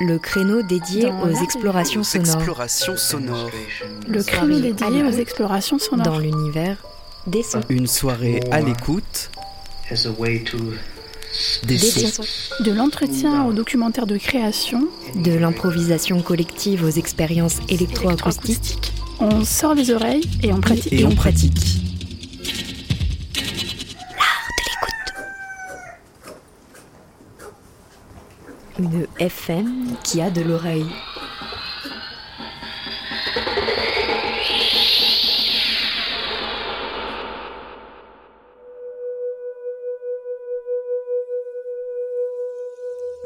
le créneau dédié Dans aux explorations Aux sonores explorations sonores. Le créneau dédié aux explorations sonores. dans l'univers des sons. Une soirée à l'écoute as a way to des Des sons. sons. De l'entretien au documentaire de création. De l'improvisation collective aux expériences électroacoustiques. On sort les oreilles et on pratique. Et on pratique. FM qui a de l'oreille.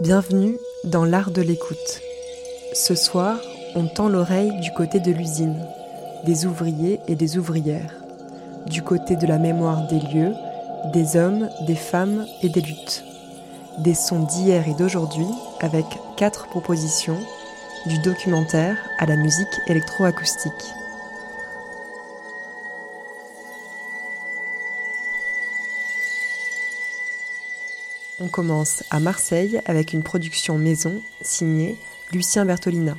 Bienvenue dans l'art de l'écoute. Ce soir, on tend l'oreille du côté de l'usine, des ouvriers et des ouvrières, du côté de la mémoire des lieux, des hommes, des femmes et des luttes. Des sons d'hier et d'aujourd'hui avec quatre propositions, du documentaire à la musique électroacoustique. On commence à Marseille avec une production maison signée Lucien Bertolina,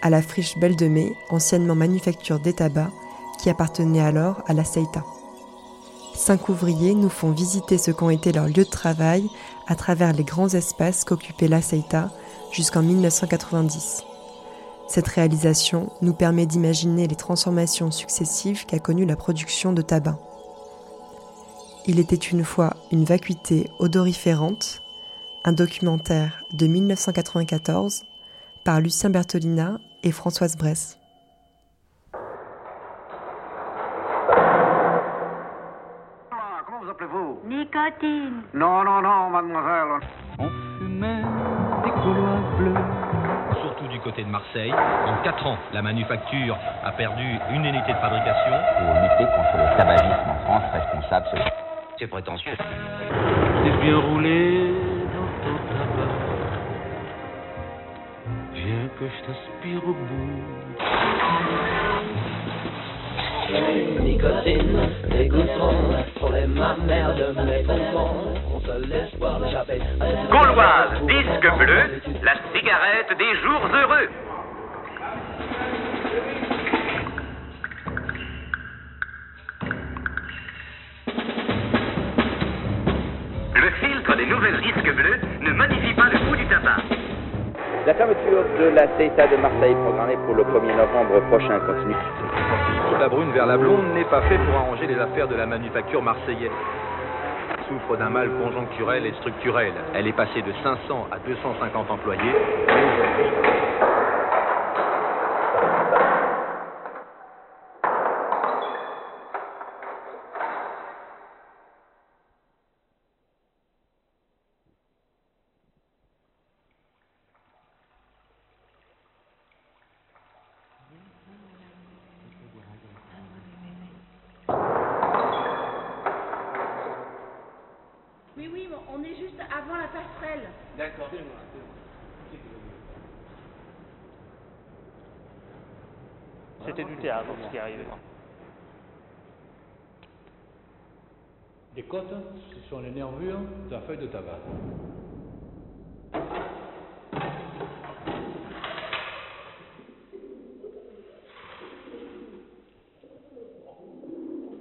à la friche Belle de Mai, anciennement manufacture des tabacs, qui appartenait alors à la Seita. Cinq ouvriers nous font visiter ce qu'ont été leurs lieux de travail à travers les grands espaces qu'occupait la Seita jusqu'en 1990. Cette réalisation nous permet d'imaginer les transformations successives qu'a connues la production de tabac. Il était une fois une vacuité odoriférante, un documentaire de 1994 par Lucien Bertolina et Françoise Bresse. Nicotine. Non, non, non, mademoiselle. On fumait des couloirs bleus. Surtout du côté de Marseille. En 4 ans, la manufacture a perdu une unité de fabrication. pour lutter contre le tabagisme en France responsable. c'est- C'est prétentieux. T'es bien roulé dans ton tabac. Viens que je t'aspire au bout. Nicotine, de mes. On se. Gauloise, disque bleu, la cigarette des jours heureux. Le filtre des nouvelles disques bleus ne modifie pas le goût du tabac. La fermeture de la CETA de Marseille programmée pour le 1er novembre prochain continue. La brune vers la blonde n'est pas fait pour arranger les affaires de la manufacture marseillaise. Souffre d'un mal conjoncturel et structurel. Elle est passée de 500 à 250 employés. Mais oui, bon, on est juste avant la passerelle. C'était du théâtre ce qui est arrivé. Les côtes, ce sont les nervures de la feuille de tabac.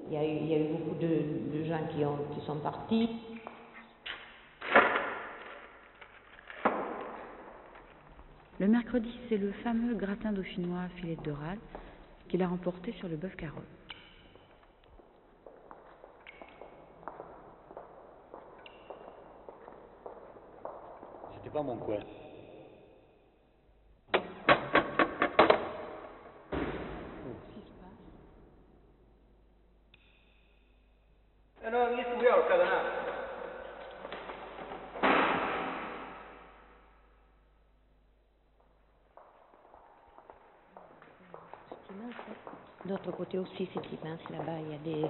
Il y a eu, il y a eu beaucoup de, de gens qui, ont, qui sont partis. Le mercredi, c'est le fameux gratin dauphinois filet de râle qu'il a remporté sur le bœuf carotte. C'était pas mon coin. Côté aussi, c'est immense. Là-bas, il y a des.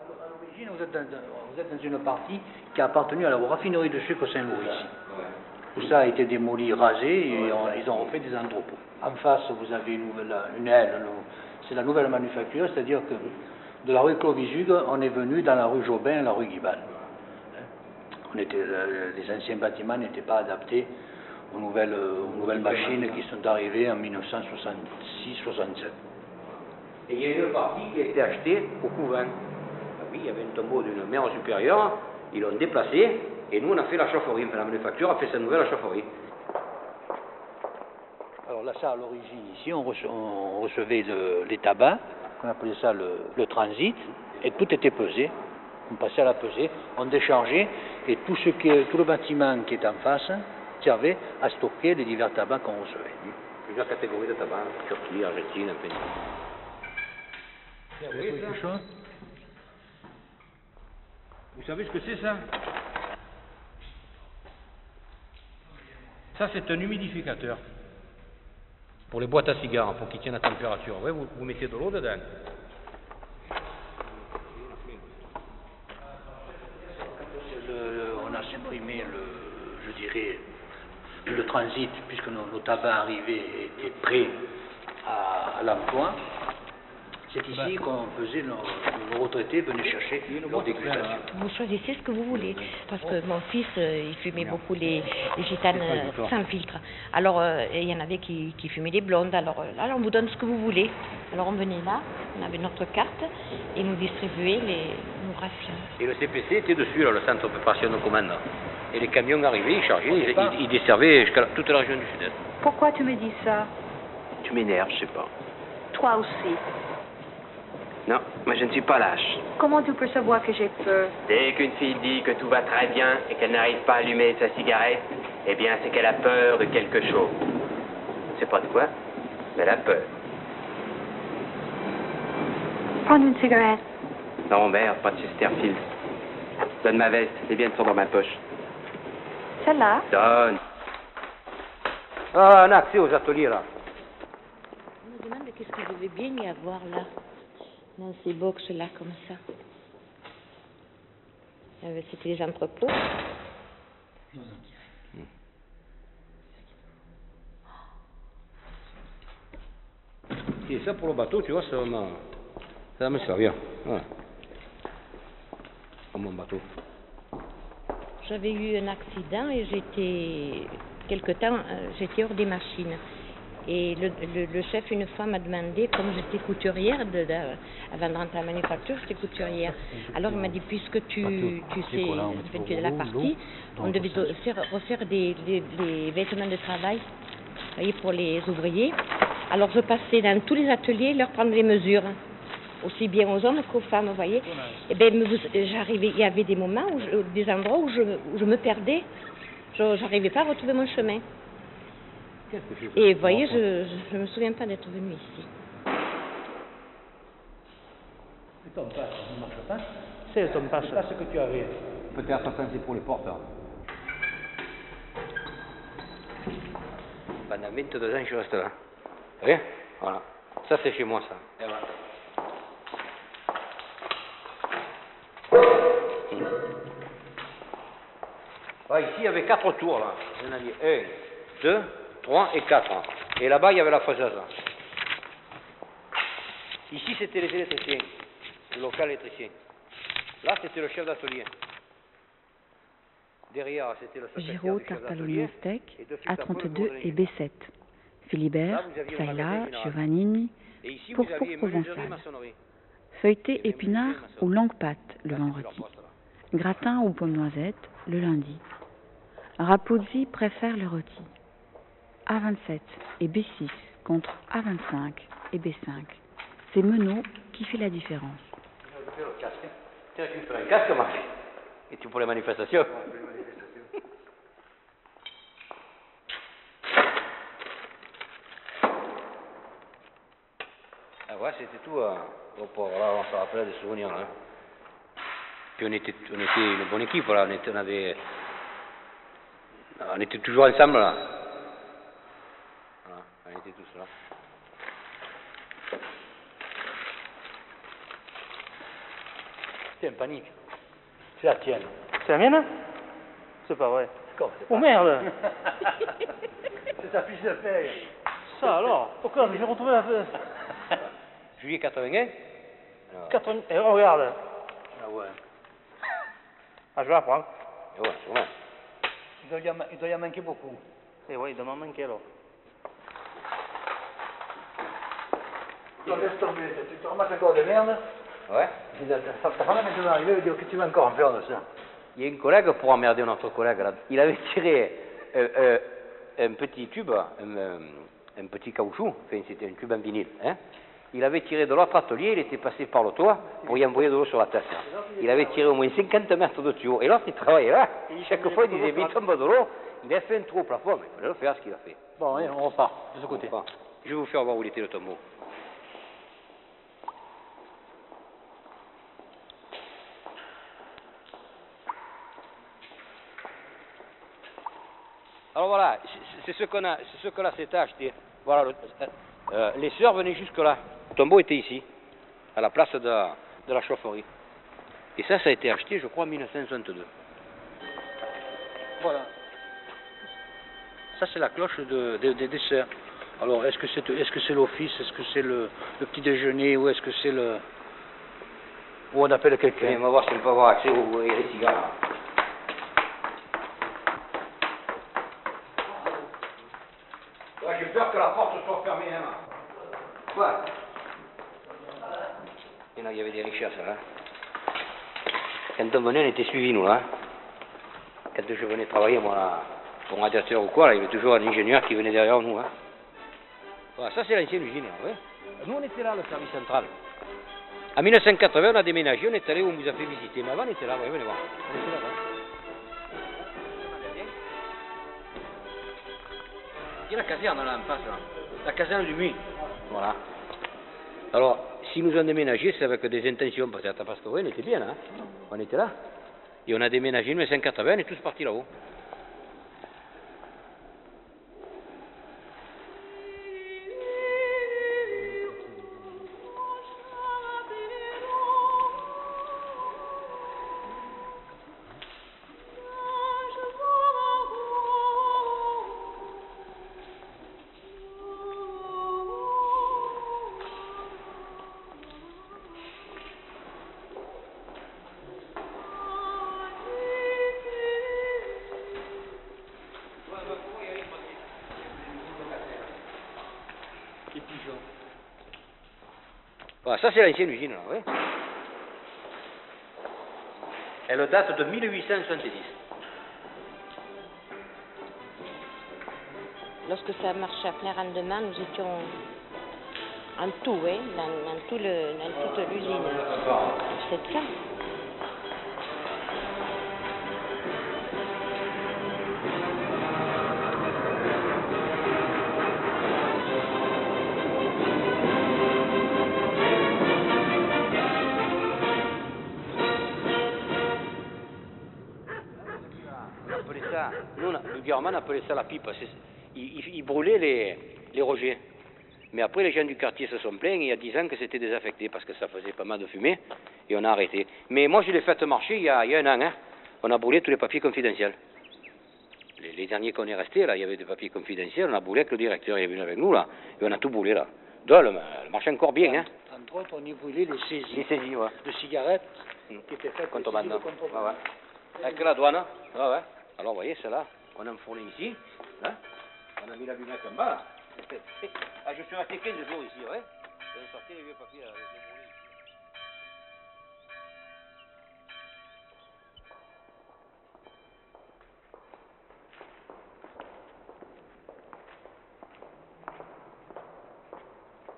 À l'origine, vous êtes, dans, vous êtes dans une partie qui a appartenu à la raffinerie de sucre Saint-Louis ici. Tout ça a été démoli, rasé, et on- ils ont refait des entrepôts. En face, vous avez une, nouvelle, une aile, le- c'est la nouvelle manufacture, c'est-à-dire que de la rue Clovisug, on est venu dans la rue Jobin et la rue Guibal. On était, euh, les anciens bâtiments n'étaient pas adaptés aux nouvelles, aux nouvelles machines qui sont arrivées en 1966-67. Et il y a une partie qui a été achetée au couvent. Ah oui, il y avait un tombeau d'une mère supérieure, ils l'ont déplacé, et nous on a fait la chaufferie, enfin la manufacture a fait sa nouvelle chaufferie. Alors là, ça, à l'origine, ici, on, rece- on recevait le- les tabacs, on appelait ça le, le transit, et tout était pesé. On passait à la pesée, on déchargeait, et tout, ce qui tout le bâtiment qui est en face servait à stocker les divers tabacs qu'on recevait. Plusieurs catégories de tabac, Turquie, Argentine, chose? Vous savez ce que c'est ça? Ça, c'est un humidificateur. Pour les boîtes à cigares, pour qu'ils tiennent la température. Vous, mettez de l'eau dedans. On a supprimé le, je dirais, le transit, puisque nos, nos tabacs et étaient prêts à, à l'emploi. C'est ici qu'on faisait nos, nos retraités venaient chercher leur dégustation. Vous choisissez ce que vous voulez. Parce que mon fils, euh, il fumait beaucoup les, les gitanes euh, sans filtre. Alors, euh, il y en avait qui, qui fumaient les blondes. Alors, là, on vous donne ce que vous voulez. Alors, on venait là, on avait notre carte et nous distribuait les, nos rations. Et le CPC était dessus, là, le centre de préparation de commande. Et les camions arrivaient, ils chargeaient, ils, ils- ils desservaient jusqu'à la- toute la région du sud-est. Pourquoi tu me dis ça? Tu m'énerves, je sais pas. Toi aussi. Non, mais je ne suis pas lâche. Comment tu peux savoir que j'ai peur? Dès qu'une fille dit que tout va très bien et qu'elle n'arrive pas à allumer sa cigarette, eh bien, c'est qu'elle a peur de quelque chose. C'est pas de quoi, mais elle a peur. Prends une cigarette. Non, merde, pas de Chesterfield. Donne ma veste, les biens sont dans ma poche. Celle-là? Donne. Ah, un accès aux ateliers, là. On me demande qu'est-ce qu'il devait bien y avoir là, dans ces box-là, comme ça. C'était les entrepôts. Et ça, pour le bateau, tu vois, ça ça me. Voilà. Comme mon bateau. J'avais eu un accident et j'étais, quelque temps, euh, j'étais hors des machines. Et le, le- le chef, une fois, m'a demandé, comme j'étais couturière, de, de- avant de rentrer à la manufacture, j'étais couturière. Alors il m'a dit, puisque tu, tu sais, tu es de la partie, on devait faire, refaire des, des- des vêtements de travail voyez, pour les ouvriers. Alors je passais dans tous les ateliers leur prendre les mesures, aussi bien aux hommes qu'aux femmes, vous voyez. Et ben me- j'arrivais, il y avait des moments, où je- des endroits où je, où je me perdais, je n'arrivais pas à retrouver mon chemin. Et vous voyez, je ne me souviens pas d'être venue ici. Le tome passe, ça ne marche pas. C'est le tome passe. C'est pas ce que tu avais. Peut-être ça, c'est pour les porteurs. Pendant 22 ans, je reste là. Vous voyez Voilà. Ça, c'est chez moi, ça. Et voilà. Ah, ici, il y avait quatre tours, là. Il y en avait un, deux, trois et quatre. Et là-bas, il y avait la faiseuse. Ici, c'était les électriciens, le local électricien. Là, c'était le chef d'atelier. Derrière, c'était le après, le A32 bureau de et B7. Philibert, Saïla. Giovannini, Et ici, pour vous aviez pour menuiserie, provençal. Feuilleté épinard ou longue pâte le vendredi. Gratin ou pomme noisette le lundi. Rapuzzi préfère le rôti. A27 et B6 contre A25 et B5. C'est Menot qui fait la différence. Et tu pour les manifestations. Ah ouais, c'était tout. Hein. Bon, pour- voilà, on se rappelle des souvenirs. Hein. puis on était, on était une bonne équipe, voilà, on, était, on avait. On était toujours ensemble là. On était tous là. Tiens, panique. C'est la tienne. C'est la mienne? C'est pas vrai. C'est Oh merde C'est ta fiche de paye. Ça alors? Pourquoi J'ai retrouvé la... Juillet 81 80... Eh, regarde Ah ouais. Ah, je vais la prendre. Et ouais, sûrement. Il doit y en, il doit y en manquer beaucoup. Eh oui, il doit m'en manquer alors. Non, laisse tomber, tu te ramasses encore des merdes. Ouais. Et ta, femme est maintenant arrivée, elle dit que tu vas encore en faire de ça. Il y a un collègue, pour emmerder notre collègue, là, il avait tiré euh, euh, un petit tube, un, euh, un petit caoutchouc, enfin c'était un tube en vinyle, hein. Il avait tiré de l'autre atelier, il était passé par le toit pour y envoyer de l'eau sur la tête. Il avait tiré au moins 50 mètres de tuyau. Et l'autre, il travaillait là. Chaque fois, il disait, mais il tombe de l'eau. Il a fait un trou au plafond, mais il fallait le faire ce qu'il a fait. Bon, on repart de ce côté. Je vais vous faire voir où il était le tombeau. Alors voilà, c'est- c'est ce qu'on a, c'est ce que là s'était acheté. Voilà, le- euh, les sœurs venaient jusque là. Le tombeau était ici, à la place de, la chaufferie. Et ça, ça a été acheté, je crois, en 1962. Voilà. Ça, c'est la cloche de, de- des- des sœurs. Alors, est-ce que c'est est -ce c'est l'office Est-ce que c'est le, le petit déjeuner Ou est-ce que c'est le. Ou on appelle quelqu'un? On va voir si on peut avoir accès aux, aux cigares. Ouais, J'ai peur que la porte soit fermée. Hein. Quoi Et là, il y avait des richesses là. Quand on venait, on était suivis, nous, là. Quand je venais travailler, moi, là, pour radiateur ou quoi, là, il y avait toujours un ingénieur qui venait derrière nous. Hein. Voilà, ça, c'est l'ancienne usine, ouais. Nous, on était là, le service central. En 1980, on a déménagé, on est allé où on vous a fait visiter. Mais avant, on était là, ouais, venez voir. On était là. La caserne là en face, là. La caserne du Muy. Voilà. Alors, si nous avons déménagé, c'est avec des intentions, parce que oui, on était bien là. hein. On était là. Et on a déménagé en 1980, on est tous partis là-haut. Voilà, ça c'est l'ancienne usine là, oui. Elle date de 1870. Lorsque ça marchait à plein rendement, nous étions en tout, hein, dans, dans tout le, dans toute l'usine. C'est ça. On appelait ça la pipe. C'est- Ils, brûlaient les, les rejets. Mais après, les gens du quartier se sont plaints il y a 10 ans que c'était désaffecté parce que ça faisait pas mal de fumée et on a arrêté. Mais moi, je l'ai fait marcher il y a, il y a un an. hein. On a brûlé tous les papiers confidentiels. Les, les derniers qu'on est restés, là, il y avait des papiers confidentiels. On a brûlé avec le directeur, il est venu avec nous, là. Et on a tout brûlé, là. Donc, le, le marché encore bien, hein. Entre autres, on y brûlait les saisies Les saisies, ouais. de cigarettes qui étaient faites. Ouais, ouais. Avec la douane. Ouais. Alors, vous voyez, celle-là, on a enfourné ici. Hein on a mis la lunette en bas. Ah, je suis resté 15 jours ici, ouais. J'ai sorti les vieux papiers, brûlés.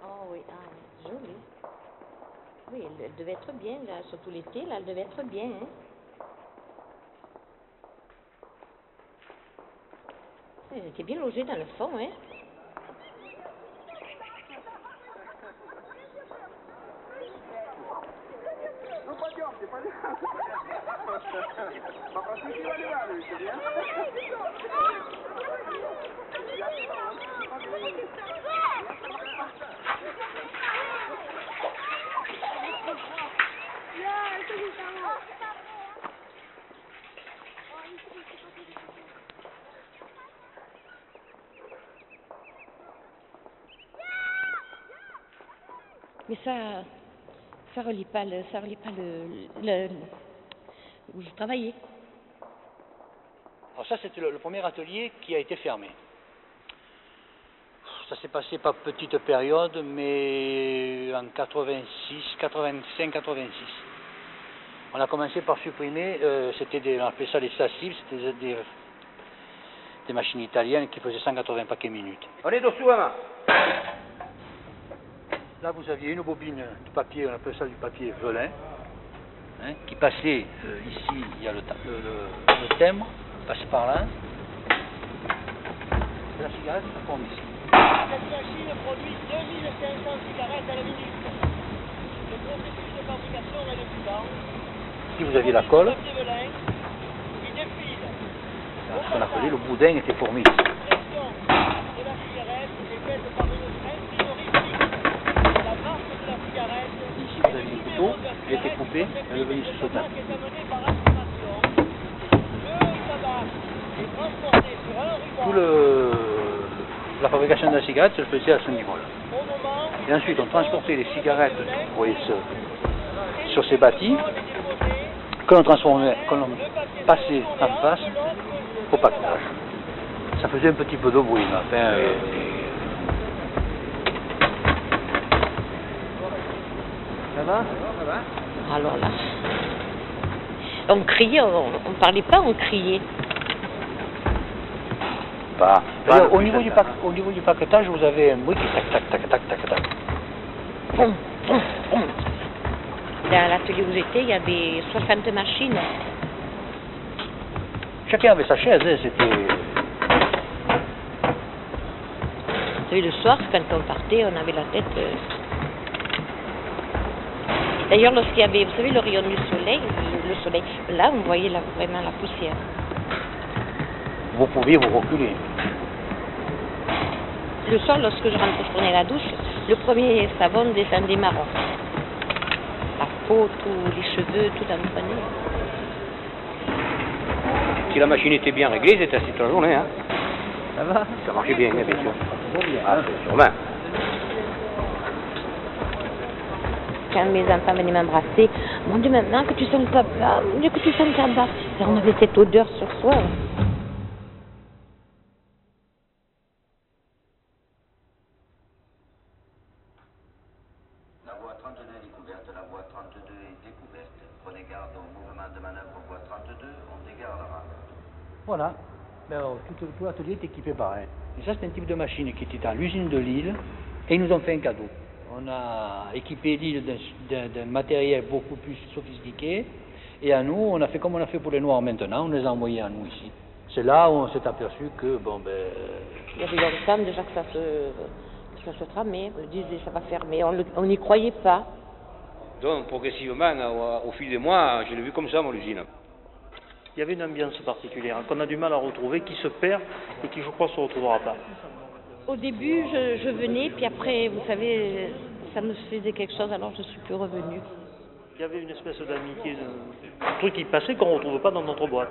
Oh oui, ah, joli. Oui, elle, elle devait être bien, là, surtout l'été, là, elle devait être bien, hein. Ils étaient bien logés dans le fond, hein. ça, ça relie pas le, ça relie pas le, le, le- où je travaillais. Alors ça, c'était le, le premier atelier qui a été fermé. Ça s'est passé par petites périodes, mais en 86, 85, 86. On a commencé par supprimer, euh, c'était des, on appelait ça les SACIB, c'était des, des, des machines italiennes qui faisaient 180 paquets minutes. On est dessous, hein Là, vous aviez une bobine de papier, on appelle ça du papier velin, hein, qui passait euh, ici, il y a le, le, le- le timbre, passe par là. Et la cigarette, ça tombe ici. Cette machine produit 2500 cigarettes à la minute. Le processus de fabrication est le suivant. Ici, vous aviez la colle, velin, il défile. ce qu'on appelait le boudin était formé ici. Pression de la cigarette est faite par une imprimerie fixe. La marque de la cigarette Ici, vous aviez le couteau, il était coupé, elle est venue sur un ruban Tout le, la fabrication de la cigarette se faisait à ce niveau-là. Et ensuite, on transportait les cigarettes, vous ce- sur ces bâtis, que l'on transformait, que l'on passait en face au paquetage. Ça faisait un petit peu de bruit, mais enfin. euh, Ça va Alors là, on criait, on, on parlait pas, on criait. pas. Pas au, le niveau du au niveau du paquetage, vous avez un bruit qui tac, tac, tac, tac, tac, tac. Poum, poum, poum. Dans l'atelier où j'étais, il y avait 60 machines. Chacun avait sa chaise, hein, c'était. Vous savez, le soir, quand on partait, on avait la tête. euh. D'ailleurs, lorsqu'il y avait, vous savez, le rayon du soleil, le, le soleil, là, on voyait la- vraiment la poussière. Vous pouviez vous reculer. Le soir, lorsque je rentrais, je prenais la douche, le premier savon descendait marron. La peau, tous les cheveux, tout en prenait. Si la machine était bien réglée, c'était assis toute la journée, hein Ça va? Ça marchait bien, bien sûr. Ah, c'est sûrement. Quand mes enfants venaient m'embrasser, mon Dieu, maintenant que tu sens le papa, mon Dieu, que tu sens le. On avait cette odeur sur soi. La voie 39 est découverte, la voie 32 est découverte. Prenez garde au mouvement de manœuvre voie 32, on dégarde. Voilà. Ben, alors, tout, tout l'atelier est équipé pareil. Et ça, c'est un type de machine qui était à l'usine de Lille et ils nous ont fait un cadeau. On a équipé Lille d'un- matériel beaucoup plus sophistiqué et à nous, on a fait comme on a fait pour les Noirs maintenant, on les a envoyés à nous ici. C'est là où on s'est aperçu que, bon, ben, Il y avait longtemps déjà que ça se, que ça se tramait. On disait ça va fermer. On n'y croyait pas. Donc, progressivement, au, au fil des mois, je l'ai vu comme ça, mon usine. Il y avait une ambiance particulière qu'on a du mal à retrouver, qui se perd et qui, je crois, se retrouvera pas. Au début, je, je venais, puis après, vous savez, ça me faisait quelque chose, alors je suis plus revenue. Il y avait une espèce d'amitié, de- un truc qui passait qu'on ne retrouve pas dans notre boîte.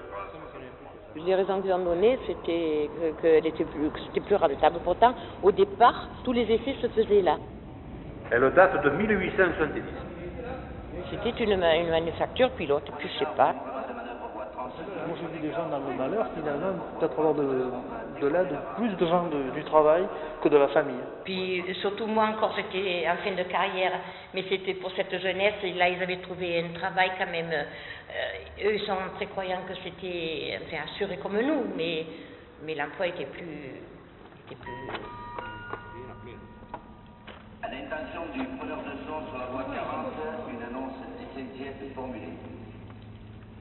Les raisons qu'ils ont données, c'était que, qu'elle était plus, que c'était plus rentable. Pourtant, au départ, tous les essais se faisaient là. Elle date de 1870. C'était une, ma- une manufacture pilote, puis je sais pas. Moi, j'ai vu des gens dans le malheur, finalement, peut-être avoir de, de l'aide, plus de gens de- du travail que de la famille. Puis surtout moi encore, j'étais en fin de carrière, mais c'était pour cette jeunesse, et là ils avaient trouvé un travail quand même. euh, eux ils sont très croyants que c'était enfin, assuré comme nous, mais, mais l'emploi était plus, était plus. À l'intention du preneur de son sur la voie 40, une annonce essentielle est formulée.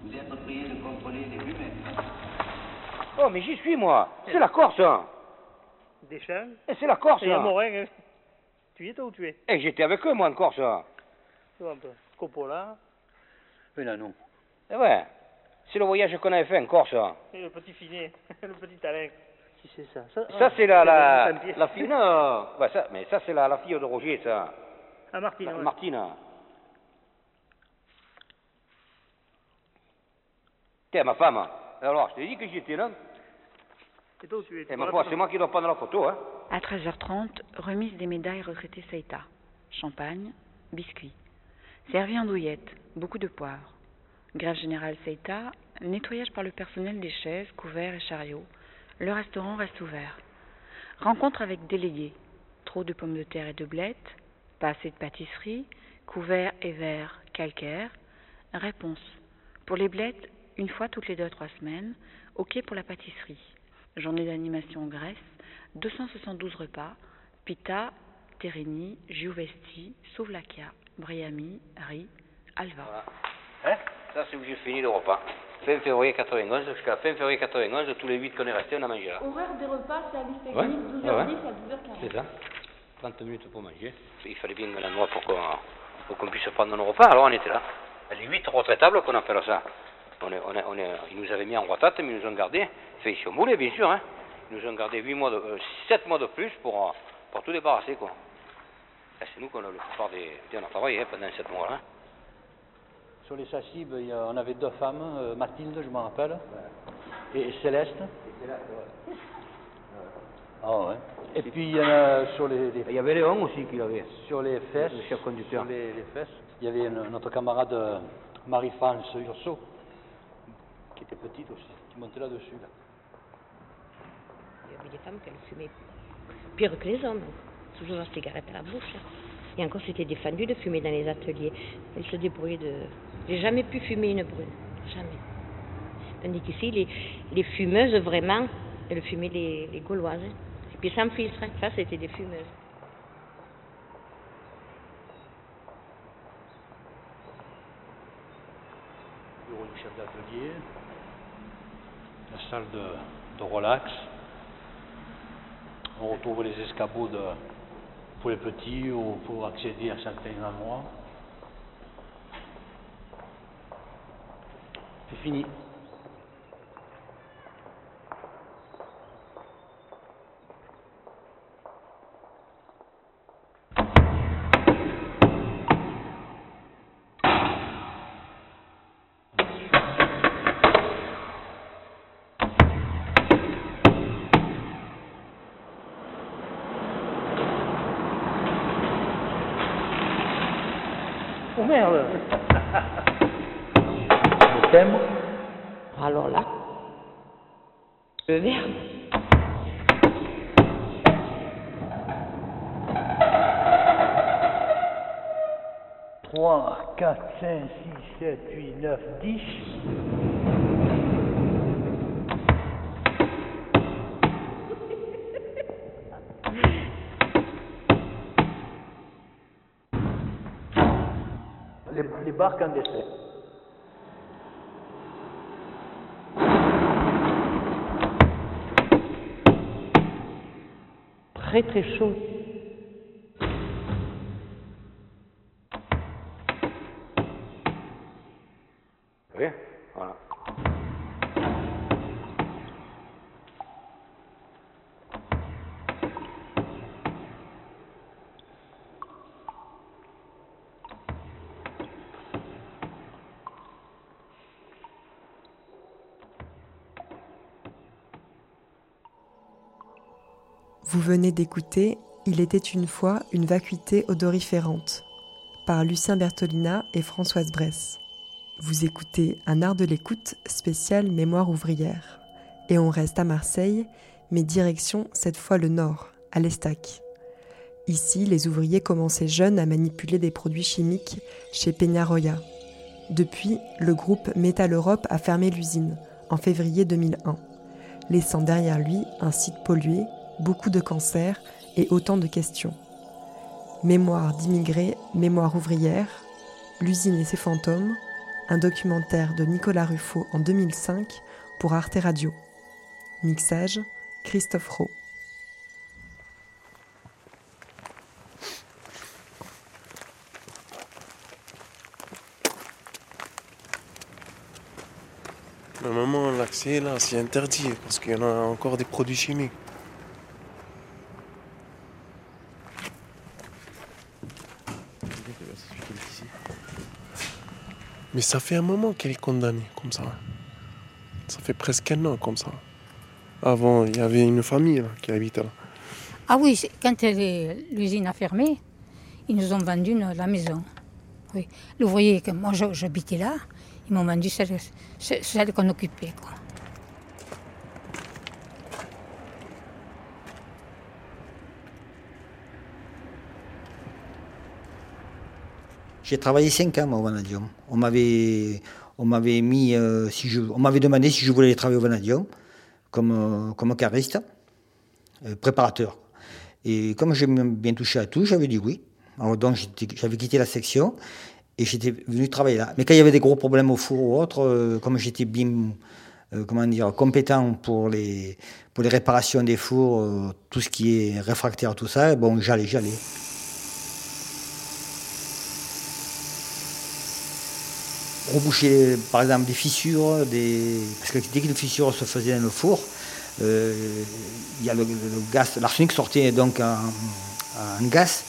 Vous êtes prié de contrôler les rumeurs. Oh, mais j'y suis, moi. C'est la Corse. hein. Des Et c'est la Corse. Et un hein. Morin. hein. Tu y étais où tu es? Et j'étais avec eux, moi, en Corse. hein. Tu vois un peu. Coppola. là, non. Eh ouais. C'est le voyage qu'on avait fait en Corse. ça. Et le petit finet, le petit Alain. Qui c'est ça? Ça, Ça, ah, c'est la, la, la fille. Non, ouais, ça, mais ça, c'est la, la fille de Roger, ça. Ah, Martine. La- ouais. Martine. T'es ma femme. Alors, je t'ai dit que j'étais là. Et toi où tu es Et ma foi, c'est moi qui dois prendre la photo, hein. À 13h30, remise des médailles retraitées Seita. Champagne, biscuits. Servi en douillette, beaucoup de poivre. Grève générale Seita, nettoyage par le personnel des chaises, couverts et chariots. Le restaurant reste ouvert. Rencontre avec délégués. Trop de pommes de terre et de blettes. Pas assez de pâtisserie. Couverts et verres calcaires. Réponse. Pour les blettes, une fois toutes les deux à trois semaines. OK pour la pâtisserie. Journée d'animation en Grèce. 272 repas. Pita, Terini, Giuvesti, Souvlakia, Briami, Riz, Alva. Hein? Ça, c'est où j'ai fini le repas. Fin février 91, jusqu'à fin février 91, tous les 8 qu'on est restés, on a mangé là. Horaire des repas, service technique, Ouais, 12h10 ouais, ouais. à 12h40. C'est ça. 30 minutes pour manger. Il fallait bien un endroit pour qu'on pour qu'on puisse prendre nos repas, alors on était là. Les 8 retraitables qu'on appelle ça. On est, on est, on est, ils nous avaient mis en retraite, mais ils nous ont gardé, fait ici au moulé bien sûr, hein. Ils nous ont gardé 8 mois de, euh, 7 mois de plus pour, euh, pour tout débarrasser quoi. Et C'est nous qu'on a le plupart des, des- on a travaillé hein, pendant 7 mois là. Sur les Sassib, il y a- on avait deux femmes, euh, Mathilde, je m'en rappelle, et Céleste. Ah ouais. Et puis il y en a sur les, les- Il y avait Léon aussi qui l'avait. sur les fesses, Le chef conducteur. sur les, les fesses, il y avait une- notre camarade euh, Marie-France Urso, qui était petite aussi, qui montait là-dessus. Là. Il y avait des femmes qui fumer pire que les hommes. Toujours la cigarette à la bouche. Et encore, c'était défendu de fumer dans les ateliers. Ils se débrouillaient de. J'ai jamais pu fumer une brune. Jamais. Tandis qu'ici, les, les fumeuses, vraiment, elles fumaient les, les gauloises. hein. Et puis sans filtre. hein. Ça, c'était des fumeuses. bureau du chef d'atelier, la salle de, de relax. On retrouve les escabeaux de, pour les petits ou pour accéder à certains endroits. C'est fini. Oh merde Le thème Alors là, le verbe. Trois, quatre, cinq, six, sept, huit, neuf, dix. Très très chaud. Venez d'écouter Il était une fois une vacuité odoriférante par Lucien Bertolina et Françoise Bresse. Vous écoutez un art de l'écoute spécial mémoire ouvrière. Et on reste à Marseille, mais direction cette fois le nord, à l'Estac. Ici, les ouvriers commençaient jeunes à manipuler des produits chimiques chez Peñarroya. Depuis, le groupe Metal Europe a fermé l'usine en février 2001, laissant derrière lui un site pollué, beaucoup de cancers et autant de questions. Mémoire d'immigrés, mémoire ouvrière, l'usine et ses fantômes, un documentaire de Nicolas Ruffo en 2005 pour Arte Radio. Mixage Christophe Rowe. C'est là, c'est interdit parce qu'il y en a encore des produits chimiques. Mais ça fait un moment qu'elle est condamnée comme ça. Ça fait presque un an comme ça. Avant, il y avait une famille qui habitait là. Ah oui, quand l'usine a fermé, ils nous ont vendu la maison. Oui. Vous voyez que moi j'habitais là, ils m'ont vendu celle, ce- celle qu'on occupait. Quoi. J'ai travaillé 5 ans au Vanadium. On m'avait, on m'avait mis, euh, on m'avait demandé si je voulais travailler au Vanadium comme, euh, comme cariste, euh, préparateur. Et comme j'ai bien touché à tout, j'avais dit oui. Alors donc j'avais quitté la section et j'étais venu travailler là. Mais quand il y avait des gros problèmes au four ou autre, comme j'étais bien, comment dire, compétent pour les, pour les réparations des fours, tout ce qui est réfractaire, tout ça, bon, j'allais, j'allais. Reboucher par exemple des fissures, parce que dès qu'une fissure se faisait dans le four, euh, y a le, gaz, l'arsenic sortait donc en, en gaz,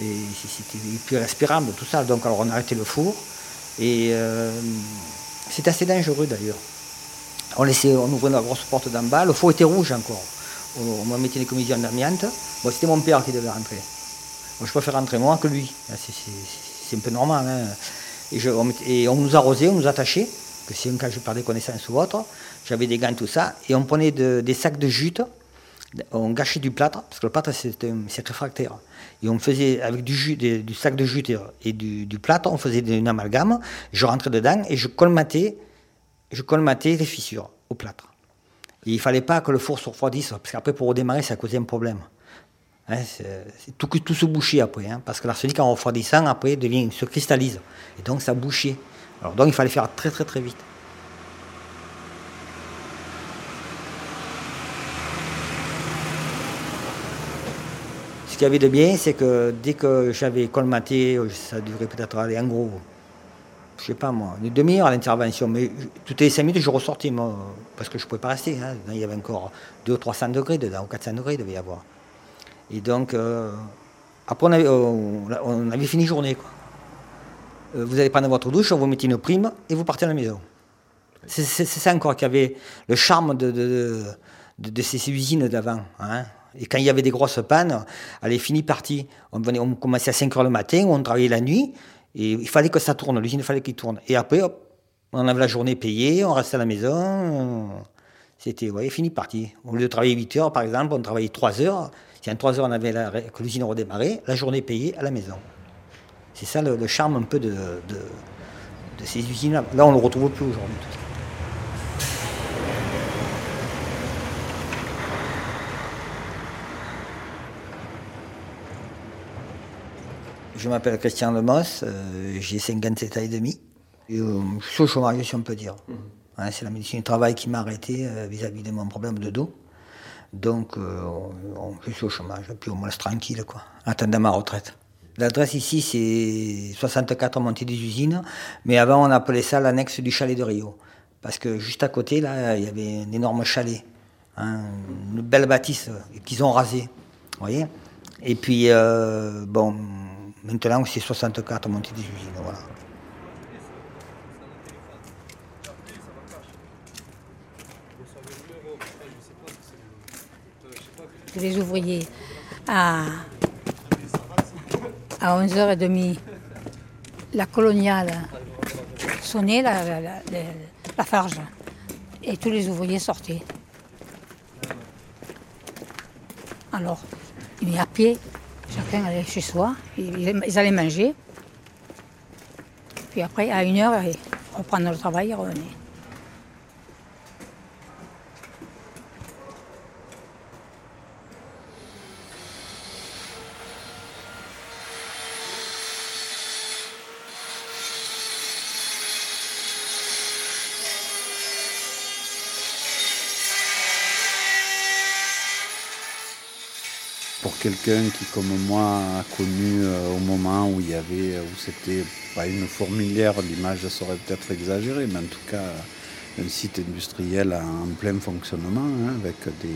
et c'était plus respirable, tout ça. Donc alors on a arrêté le four, et euh, c'était assez dangereux d'ailleurs. On, laissait, on ouvrait la grosse porte d'en bas, le four était rouge encore. On, on me mettait des commissions d'amiante. Bon, c'était mon père qui devait rentrer. Moi, je préfère rentrer moi que lui. C'est- C'est c'est un peu normal. hein. Et, on, nous arrosait, on nous attachait, que si un cas je perdais connaissance ou autre, j'avais des gants, tout ça, et on prenait de- des sacs de jute, on gâchait du plâtre, parce que le plâtre c'est réfractaire. Et on faisait avec du, sac de jute et- du, plâtre, on faisait une amalgame, je rentrais dedans et je colmatais, je colmatais les fissures au plâtre. Et il fallait pas que le four se refroidisse, parce qu'après pour redémarrer ça causait un problème. Hein, tout, se bouchait après, hein, parce que l'arsenic en refroidissant, après, devient, se cristallise. Et donc ça bouchait. Alors donc il fallait faire très très très vite. Ce qu'il y avait de bien, c'est que dès que j'avais colmaté, ça durait peut-être aller en gros, je sais pas moi, une demi-heure à l'intervention, mais toutes les cinq minutes je ressortais, parce que je ne pouvais pas rester. hein. Il y avait encore 200 ou 300 degrés dedans, ou 400 degrés il devait y avoir. Et donc, euh, après, on avait, on, avait fini journée. Quoi. Euh, vous allez prendre votre douche, vous mettez une prime et vous partez à la maison. C'est ça encore qui avait le charme de, ces usines d'avant. hein. Et quand il y avait des grosses pannes, allez, fini parti. On, venait, on commençait à 5 heures le matin, on travaillait la nuit, et il fallait que ça tourne, l'usine fallait qu'il tourne. Et après, hop, on avait la journée payée, on restait à la maison. C'était ouais, fini parti. Au lieu de travailler 8 heures, par exemple, on travaillait 3 heures. Si en 3 heures on avait la, que l'usine redémarrait, la journée payée à la maison. C'est ça le, le charme un peu de, de, de ces usines-là. Là, on ne le retrouve plus aujourd'hui. Je m'appelle Christian Lemos, euh, j'ai 57 ans et demi. Et, euh, je suis au chômage, si on peut dire. Hein, c'est la médecine du travail qui m'a arrêté euh, vis-à-vis de mon problème de dos. Donc, euh, on- on- je suis au chômage, puis au moins tranquille, quoi, en attendant ma retraite. L'adresse ici, c'est 64 Montée des Usines, mais avant, on appelait ça l'annexe du chalet de Rio. Parce que juste à côté, là, il y avait un énorme chalet, hein, une belle bâtisse euh, qu'ils ont rasée, voyez Et puis, euh, bon, maintenant, c'est 64 Montée des Usines, voilà. Les ouvriers à, à 11h30. La coloniale sonnait, la, la, farge, et tous les ouvriers sortaient. Alors, ils venaient à pied, chacun allait chez soi, ils, allaient manger. Puis après, à une heure, ils reprendre le travail, ils revenaient. pour quelqu'un qui, comme moi, a connu euh, au moment où il y avait, où c'était pas une fourmilière, l'image serait peut-être exagérée, mais en tout cas, un site industriel en plein fonctionnement, hein, avec des,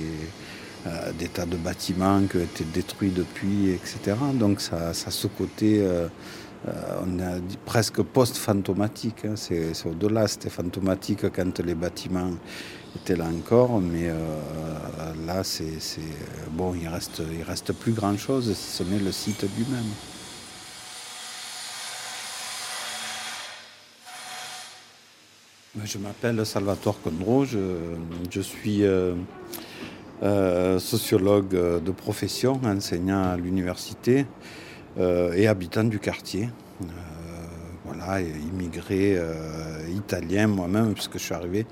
euh, des tas de bâtiments qui ont été détruits depuis, etc. Donc ça, ça ce côté, euh, euh, on a dit presque post-fantomatique. hein. C'est au-delà, c'était fantomatique quand les bâtiments étaient là encore, mais euh, là, c'est bon, il reste, il reste plus grand-chose si ce n'est le site lui-même. Je m'appelle Salvatore Condro, je, suis euh, euh, sociologue de profession, enseignant à l'université et habitant du quartier. Voilà, immigré italien moi-même, puisque je suis arrivé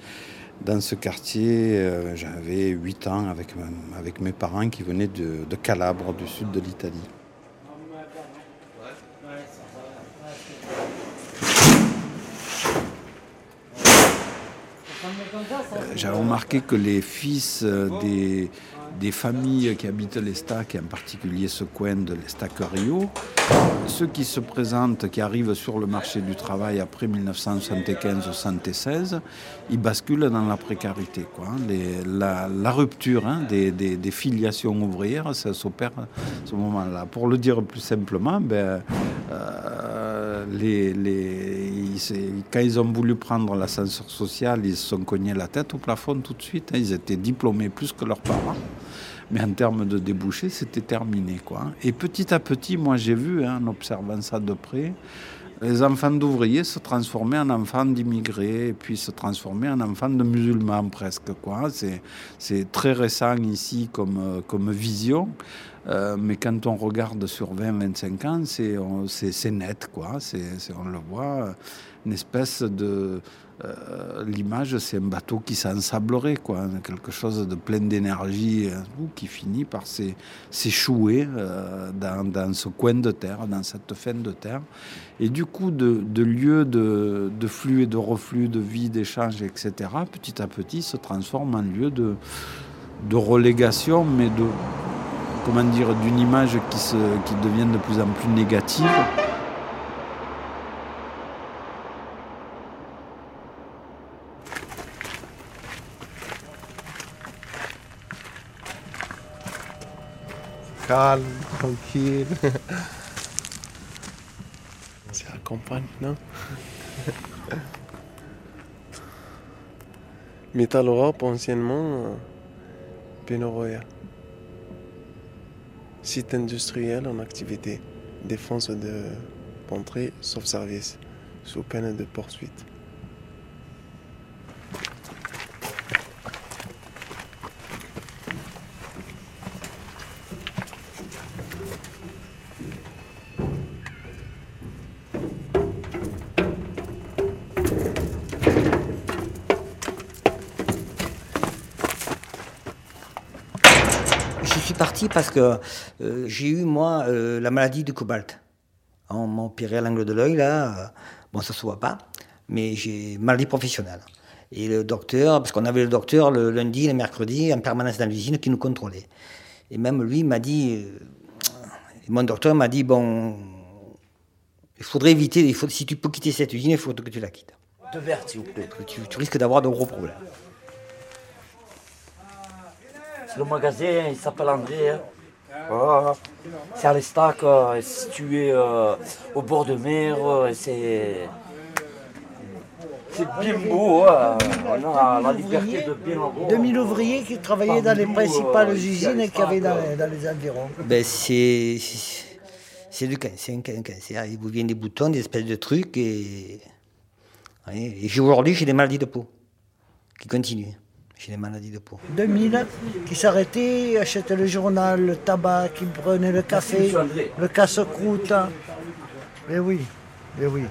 dans ce quartier, euh, j'avais 8 ans avec, avec mes parents qui venaient de, de Calabre, du sud de l'Italie. Euh, J'avais remarqué que les fils euh, des, des familles qui habitent l'Estac, et en particulier ce coin de l'Estac Rio, ceux qui se présentent, qui arrivent sur le marché du travail après 1975-76, ils basculent dans la précarité. Quoi. hein. La, rupture hein, des, filiations ouvrières, ça s'opère à ce moment-là. Pour le dire plus simplement, ben, euh, les- quand ils ont voulu prendre l'ascenseur social, ils se sont cognés la tête au plafond tout de suite. hein. Ils étaient diplômés plus que leurs parents. Mais en termes de débouchés, c'était terminé. Et petit à petit, moi j'ai vu, hein, en observant ça de près, les enfants d'ouvriers se transformer en enfants d'immigrés, puis se transformer en enfants de musulmans presque. C'est, très récent ici comme, euh, comme vision. Euh, mais quand on regarde sur 20-25 ans, c'est, net, quoi. On le voit, euh, une espèce de... euh, l'image, c'est un bateau qui s'ensablerait, quoi. Quelque chose de plein d'énergie, qui finit par s'é- s'échouer dans, dans ce coin de terre, dans cette fin de terre. Et du coup, de, de lieu de, de flux et de reflux, de vie, d'échange, etc., petit à petit se transforme en lieu de, de relégation, mais de, comment dire, d'une image qui, se, qui devient de plus en plus négative. Calme, tranquille. C'est la campagne, non? Metal Europe, anciennement, euh, Penoroya. Site industriel en activité. Défense de pentrée, sauf service. Sous peine de poursuite. Parce que euh, j'ai eu, moi, euh, la maladie du cobalt. On m'a opéré à l'angle de l'œil, là. euh, bon, ça se voit pas, mais j'ai maladie professionnelle. Et le docteur, parce qu'on avait le docteur le lundi le mercredi en permanence dans l'usine qui nous contrôlait. Et même lui m'a dit, mon docteur m'a dit, bon, il faudrait éviter, il faut, si tu peux quitter cette usine, il faut que tu la quittes. De verte, s'il vous plaît. Tu, tu risques d'avoir de gros problèmes. C'est le magasin, il s'appelle André. hein. Voilà. C'est à l'Estac, euh, situé euh, au bord de mer. euh, c'est. C'est bien beau, hein. on a la liberté de bien en voir. 2000 ouvriers qui travaillaient dans les principales euh, usines qu'il y avait dans, les environs. Ben, c'est. c'est- du cancer, c'est un, can- un cancer. Il vous vient des boutons, des espèces de trucs. Et, et j'ai- aujourd'hui, j'ai des maladies de peau qui continuent. J'ai des maladies de peau. 2000 qui s'arrêtaient, achetaient le journal, le tabac, qui prenaient le café, le casse-croûte. Mais oui, mais oui.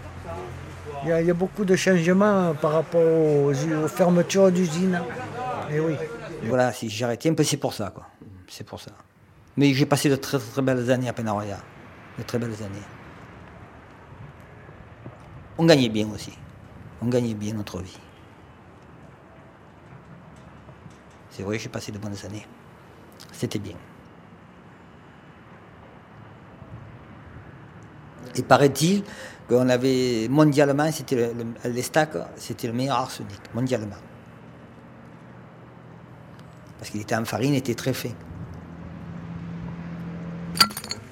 Il y, a, il y a beaucoup de changements par rapport aux, aux fermetures d'usines. Mais oui. Voilà, si j'ai arrêté un peu, c'est pour ça, quoi. C'est pour ça. Mais j'ai passé de très très belles années à Penaroya. De très belles années. On gagnait bien aussi. On gagnait bien notre vie. C'est vrai, j'ai passé de bonnes années. C'était bien. Et paraît-il qu'on avait mondialement, c'était le- le- l'Estac, c'était le meilleur arsenic, mondialement. Parce qu'il était en farine, il était très fin.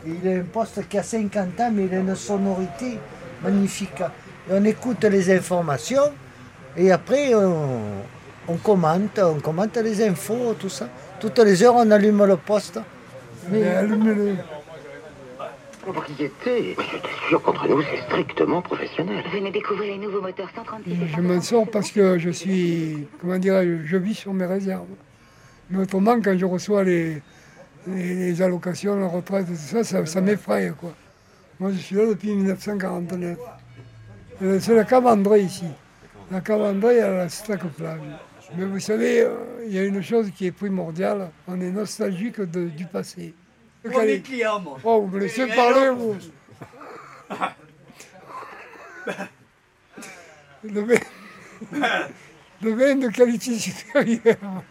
Il a un poste qui a 50 ans, mais il a une sonorité magnifique. Et on écoute les informations et après on, on commente, on commente les infos, tout ça. Toutes les heures, on allume le poste. Mais allumez-le. Propriété Je t'assure qu'entre nous, c'est strictement professionnel. Venez découvrir les nouveaux moteurs 136 et Je m'en sors parce que je suis, comment dirais-je, je vis sur mes réserves. Mais autrement, quand je reçois les, les, les allocations, la retraite, tout ça, ça, ça m'effraie, quoi. Moi, je suis là depuis 1949. Et C'est la cave André ici. La cave André à la Stack Plage. Mais vous savez, euh, il y a une chose qui est primordiale, on est nostalgique de- du passé. Moi, mes clients, moi. Oh, vous me laissez parler, vous Le vin, le vin de qualité supérieure.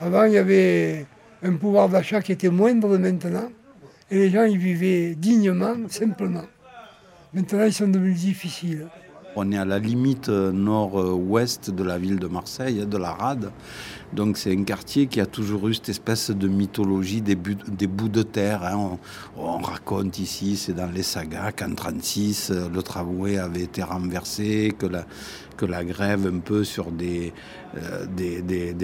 Avant, il y avait un pouvoir d'achat qui était moindre maintenant, et les gens y vivaient dignement, simplement. Maintenant, ils sont devenus difficiles. On est à la limite euh, nord-ouest de la ville de Marseille, de la Rade. Donc c'est un quartier qui a toujours eu cette espèce de mythologie des, bouts de terre. hein. On, on raconte ici, c'est dans les sagas, qu'en 1936, le tramway avait été renversé, que la, grève un peu sur des, euh,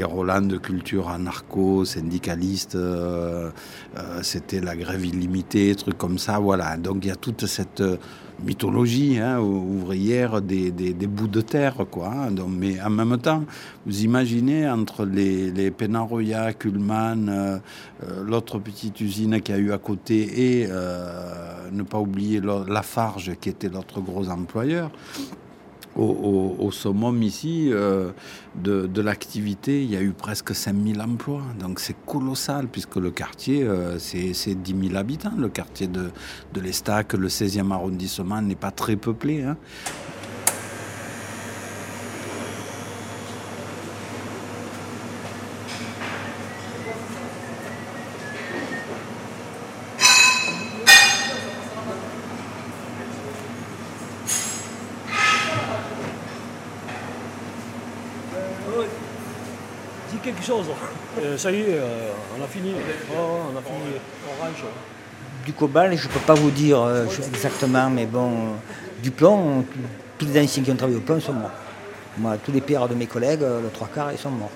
relents de culture anarcho-syndicalistes, euh, euh, c'était la grève illimitée, trucs comme ça. Voilà. Donc il y a toute cette euh, mythologie hein, ou- ouvrière des, bouts de terre. Quoi, hein. Mais en même temps, vous imaginez entre les, Penaroya, Kuhlmann, euh, euh, l'autre petite usine qu'il y a eu à côté et euh, ne pas oublier Lafarge qui était l'autre gros employeur. Au, au, summum ici euh, de, l'activité, il y a eu presque 5000 emplois. Donc c'est colossal puisque le quartier, euh, c'est c'est 10 000 habitants. Le quartier de, de l'Estac, le 16e arrondissement n'est pas très peuplé. hein. Quelque chose. Euh, ça y est, euh, on a fini. Oh, on a fini. Orange. Du cobalt, je ne peux pas vous dire euh, exactement, mais bon, du plomb, tous- les anciens qui ont travaillé au plomb sont morts. Moi, tous les pères de mes collègues, le trois quarts, ils sont morts.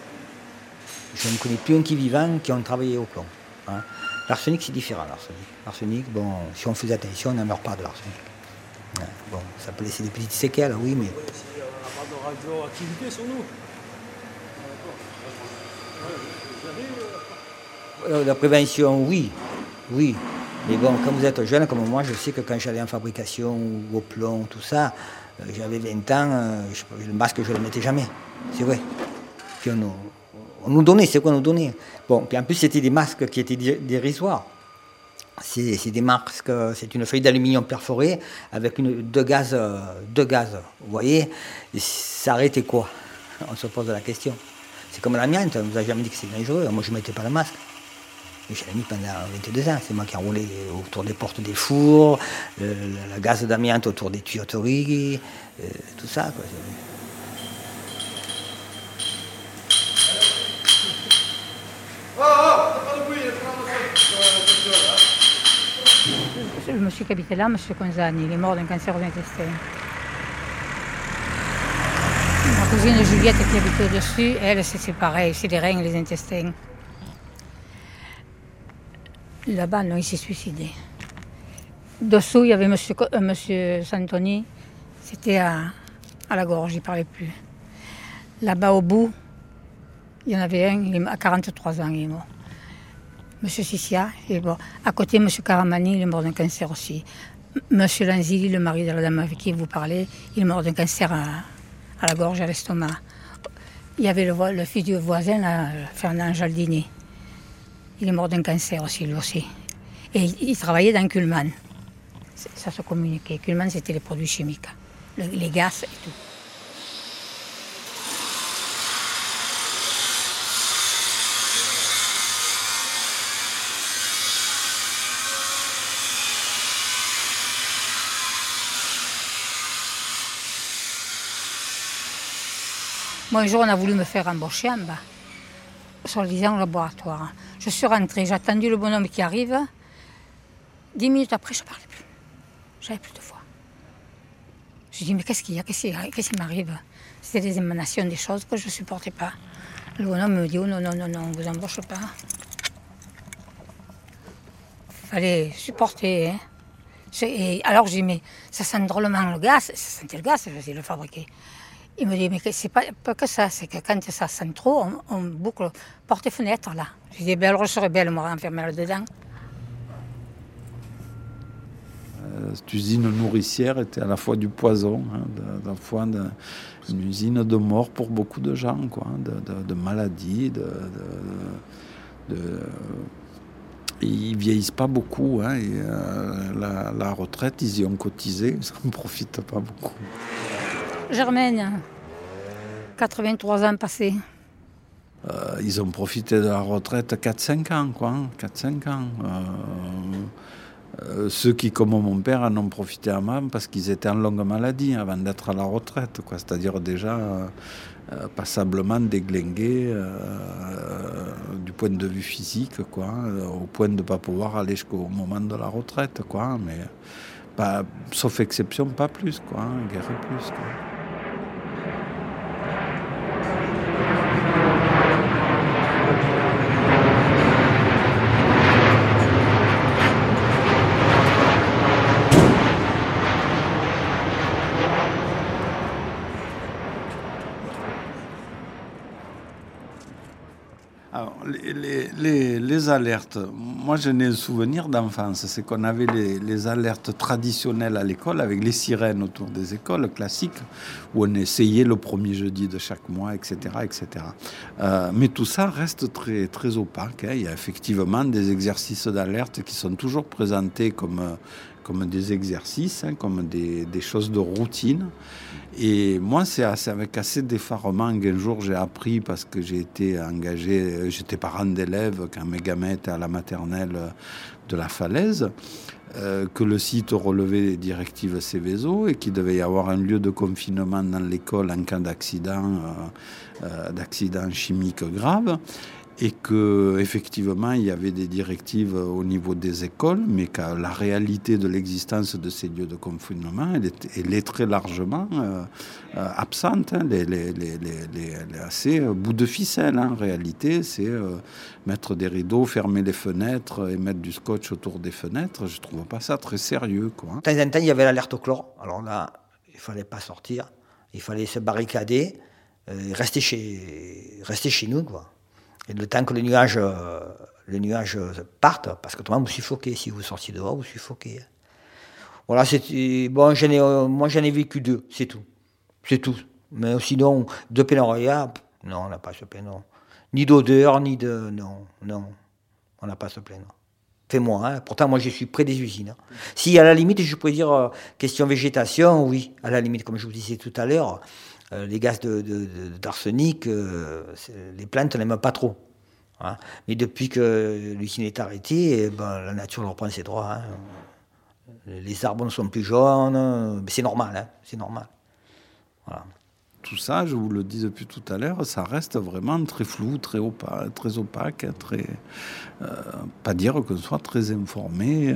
Je ne connais plus un qui est vivant qui ont travaillé au plomb. hein. L'arsenic, c'est différent, l'arsenic. L'arsenic, bon, si on faisait attention, on n'en meurt pas de l'arsenic. Ouais, bon, ça peut laisser des petites séquelles, oui, mais On n'a pas de radioactivité sur nous. Euh, La prévention, oui, oui. Mais bon, quand vous êtes jeune comme moi, je sais que quand j'allais en fabrication ou au plomb, tout ça, euh, j'avais 20 ans, euh, le masque, je ne le mettais jamais. C'est vrai. On, nous- on nous donnait, c'est quoi nous donnait Bon, puis en plus, c'était des masques qui étaient dé- dérisoires. C'est des masques, c'est une feuille d'aluminium perforée avec deux, gaz, deux gaz, vous voyez? Ça arrêtait quoi? On se pose la question. C'est comme l'amiante, on ne nous a jamais dit que c'est dangereux. Moi, je ne mettais pas le masque. Je l'ai mis pendant 22 ans. C'est moi qui ai roulé autour des portes des fours, le, le gaz d'amiante autour des tuyauteries, euh, tout ça. Quoi. Le monsieur qui habitait là, monsieur Conzani, il est mort d'un cancer aux intestins. Ma cousine Juliette qui habitait au-dessus, elle, c'est pareil, c'est les reins et les intestins. Là-bas, non, il s'est suicidé. Dessous, il y avait Co- euh, monsieur Santoni, c'était à, la gorge, il ne parlait plus. Là-bas, au bout, il y en avait un, il à 43 ans, il est mort. Monsieur Sissia, il est mort. À côté, Monsieur Caramani, il est mort d'un cancer aussi. M- Lanzilli, le mari de la dame avec qui vous parlez, il est mort d'un cancer à, à la gorge, à l'estomac. Il y avait le, fils du voisin, Fernand Jaldini. Il est mort d'un cancer aussi, lui aussi. Et il, il travaillait dans Kuhlmann. Ça se communiquait. Kuhlmann, c'était les produits chimiques, le- les gaz et tout. Moi, un jour, on a voulu me faire embaucher en bas, sur le disant laboratoire. Je suis rentrée, j'ai attendu le bonhomme qui arrive. Dix minutes après, je ne parlais plus. J'avais plus de voix. Je dis, mais qu'est-ce qu'il y a? Qu'est-ce qui m'arrive? C'était des émanations, des choses que je ne supportais pas. Le bonhomme me dit, oh non, non, non, non, on ne vous embauche pas. fallait supporter. Hein. Et alors j'ai dit, mais ça sent drôlement le gaz. Ça sentait le gaz, je le fabriquer. Il me dit, mais c'est pas, pas que ça, c'est que quand ça sent trop, on, boucle porte et fenêtre là. J'ai dit, alors je serais belle, moi, enfermer là-dedans. Euh, cette usine nourricière était à la fois du poison, hein, à la fois une usine de mort pour beaucoup de gens, quoi, de, de maladies, de, de ils vieillissent pas beaucoup. Hein, et, euh, la, retraite, ils y ont cotisé, ça ne profite pas beaucoup. Germaine, 83 ans passés. Euh, ils ont profité de la retraite 4-5 ans, quoi. 4-5 ans. Euh, ceux qui, comme mon père, en ont profité avant parce qu'ils étaient en longue maladie avant d'être à la retraite. C'est-à-dire déjà euh, passablement déglingué euh, du point de vue physique, quoi, au point de ne pas pouvoir aller jusqu'au moment de la retraite, quoi. Mais pas, sauf exception, pas plus, quoi, guère plus. Quoi. Alertes, moi je n'ai un souvenir d'enfance, c'est qu'on avait les, alertes traditionnelles à l'école avec les sirènes autour des écoles classiques où on essayait le premier jeudi de chaque mois, etc. etc. Euh, mais tout ça reste très, très opaque. Hein. Il y a effectivement des exercices d'alerte qui sont toujours présentés comme, comme des exercices, hein, comme des, des choses de routine. Et moi, c'est avec assez d'effarement qu'un jour j'ai appris, parce que j'ai été engagé, euh, j'étais parent d'élèves quand mes gamins étaient à la maternelle de la falaise, euh, que le site relevait les directives Céveso et qu'il devait y avoir un lieu de confinement dans l'école en cas d'accident, euh, d'accident chimique grave et que effectivement il y avait des directives au niveau des écoles, mais que la réalité de l'existence de ces lieux de confinement, elle est, très largement euh, euh, absente. Hein. les, les, les, assez euh, bout de ficelle. Hein. En réalité, c'est mettre des rideaux, fermer les fenêtres et mettre du scotch autour des fenêtres. Je trouve pas ça très sérieux. Quoi. De temps en temps, il y avait l'alerte au chlore. Alors là, il fallait pas sortir, il fallait se barricader, rester chez, rester chez nous, quoi. Et le temps que le nuage, euh, le nuage parte, parce que autrement vous suffoquez. Si vous sortiez dehors, vous suffoquez. Voilà, c'est bon. J'en ai, euh, moi, j'en ai vécu deux, c'est tout, c'est tout. Mais sinon, deux pénorias, non, on n'a pas plein, non. Ni d'odeur, ni de, non, non, on n'a pas ce plein. Fais-moi, hein. pourtant moi je suis près des usines. Hein. Si à la limite je pourrais dire euh, question végétation, oui, à la limite comme je vous disais tout à l'heure, euh, les gaz d'arsenic, euh, les plantes n'aiment pas trop. Hein. Mais depuis que l'usine est arrêtée, eh ben, la nature reprend ses droits. Hein. Les arbres ne sont plus jaunes, c'est normal, hein. c'est normal. Tout ça, je vous le dis depuis tout à l'heure, ça reste vraiment très flou, très opaque, très opaque, très, euh, pas dire qu'on soit très informé.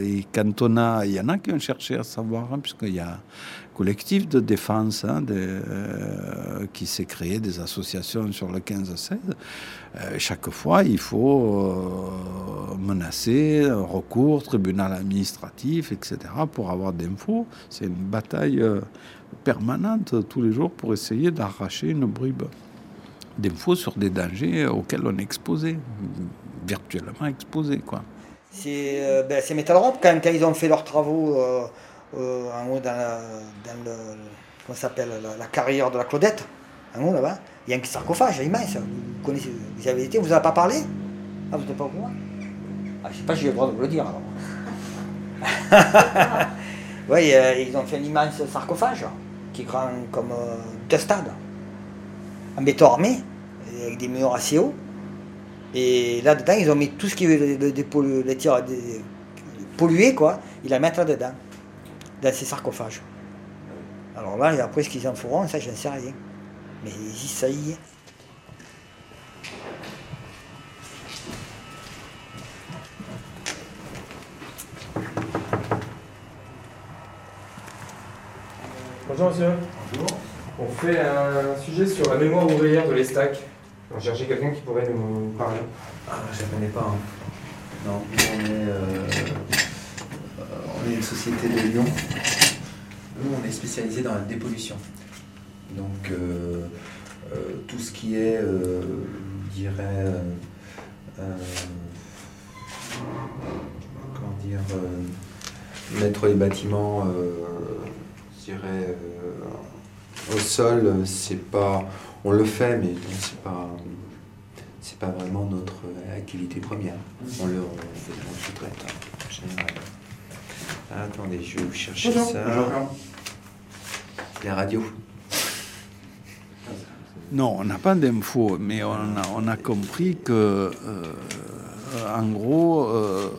et quand on a, il y en a qui ont cherché à savoir, puisqu'il y a, collectif de défense hein, euh, qui s'est créé, des associations sur le 15-16. Euh, chaque fois, il faut euh, menacer, recours, tribunal administratif, etc., pour avoir d'infos. C'est une bataille permanente tous les jours pour essayer d'arracher une bribe d'infos sur des dangers auxquels on est exposé, virtuellement exposé. Quoi. C'est ben, Metal quand, ils ont fait leurs travaux euh, en haut dans, la, dans le, comment s'appelle, la, carrière de la Claudette, en haut là-bas, il y a un sarcophage immense. Vous connaissez, vous avez été, vous n'avez pas parlé Ah, vous n'êtes pas au courant ah, Je ne sais pas si j'ai le droit de vous le dire alors. oui, ils ont fait un immense sarcophage qui est grand comme euh, deux stades, en béton armé, avec des murs assez hauts. Et là-dedans, ils ont mis tout ce qui est des pollué, quoi, ils la mettent là-dedans dans ces sarcophages. Alors là, et après, ce qu'ils en feront, ça, je ne sais rien. Mais ici, ça y est. Bonjour monsieur. Bonjour. On fait un sujet sur la mémoire ouvrière de l'Estac. On cherchait quelqu'un qui pourrait nous parler. Ah, je ne connais pas. hein. Non, on est, euh, on une société de Lyon. Nous, on est spécialisé dans la dépollution. Donc, euh, euh, tout ce qui est, euh, je dirais, comment dire, mettre les bâtiments, dirais, au sol, c'est pas, on le fait, mais c'est pas, pas vraiment notre activité première. On le, général. Attendez, je vais vous chercher Bonjour. ça. Bonjour. La radio. Non, on n'a pas d'infos, mais on a, on a compris que, euh, en gros, euh,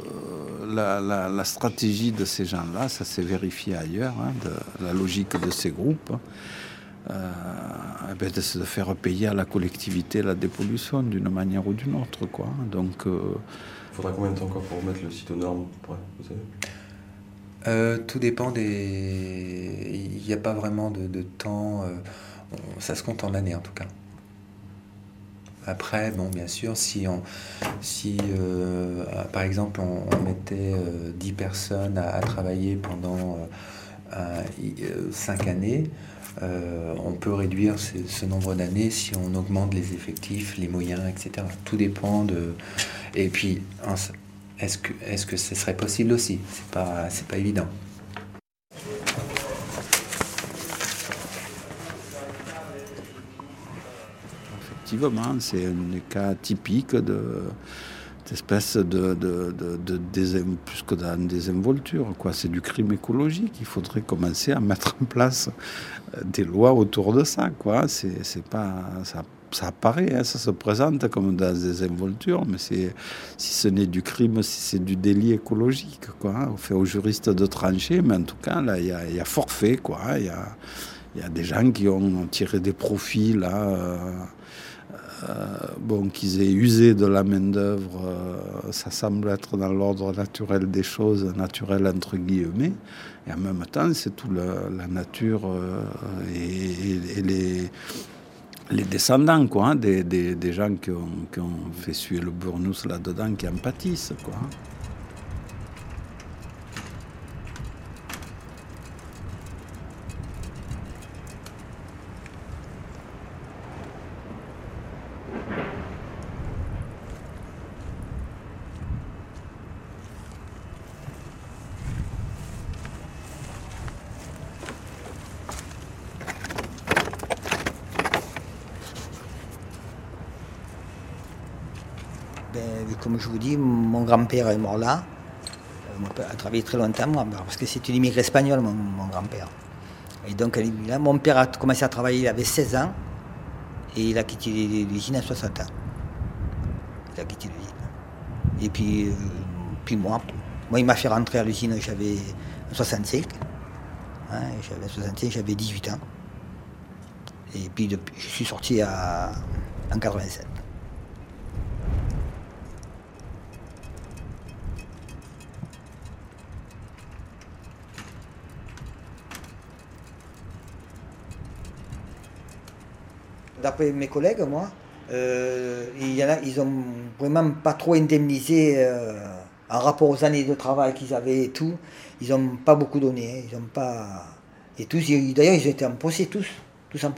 la, la- la stratégie de ces gens-là, ça s'est vérifié ailleurs, hein, de, la logique de ces groupes, euh, eh ben, de se faire payer à la collectivité la dépollution d'une manière ou d'une autre. Quoi. Donc, euh, Il faudra combien de temps encore pour remettre le site aux normes ouais, vous savez? Euh, tout dépend des. Il n'y a pas vraiment de, de temps. euh, ça se compte en années en tout cas. Après, bon, bien sûr, si, on, si euh, par exemple on, mettait euh, 10 personnes à, travailler pendant 5 années, on peut réduire ce, nombre d'années si on augmente les effectifs, les moyens, etc. Tout dépend de. Et puis, est-ce que, est-ce que ce serait possible aussi? C'est pas, pas évident. effectivement, c'est un des cas typiques de d'espèce de, de, de, plus que dans désinvolture. Quoi. C'est du crime écologique. Il faudrait commencer à mettre en place des lois autour de ça. Quoi. C'est pas, ça, ça apparaît, hein, ça se présente comme dans des désinvolture, mais si ce n'est du crime, si c'est du délit écologique. Quoi. On fait aux juristes de trancher, mais en tout cas, là, il y a, forfait. Quoi. Il y a, il y a des gens qui ont tiré des profits là. euh, euh, bon, qu'ils aient usé de la main-d'œuvre, euh, ça semble être dans l'ordre naturel des choses, naturel entre guillemets. Et en même temps, c'est tout la nature et les, les descendants quoi, hein, des, des- gens qui ont, qui ont fait suer le burnous là-dedans, qui en pâtissent. Quoi. Ben, comme je vous dis, mon grand-père est mort là. Euh, Mon père a travaillé très longtemps, moi, parce que c'est une immigré espagnol, mon, grand-père. Et donc, là. Mon père a commencé à travailler, il avait 16 ans, et il a quitté l'usine à 60 ans. Il a quitté l'usine. Et puis, euh, puis moi, moi, il m'a fait rentrer à l'usine, j'avais 65. Hein, j'avais 65, j'avais 18 ans. Et puis, depuis, je suis sorti à, en 87. D'après mes collègues, moi, euh, ils ont vraiment pas trop indemnisé euh, en rapport aux années de travail qu'ils avaient et tout. Ils n'ont pas beaucoup donné. hein, ils ont pas. Et tous, d'ailleurs, ils étaient en procès, tous, tous en.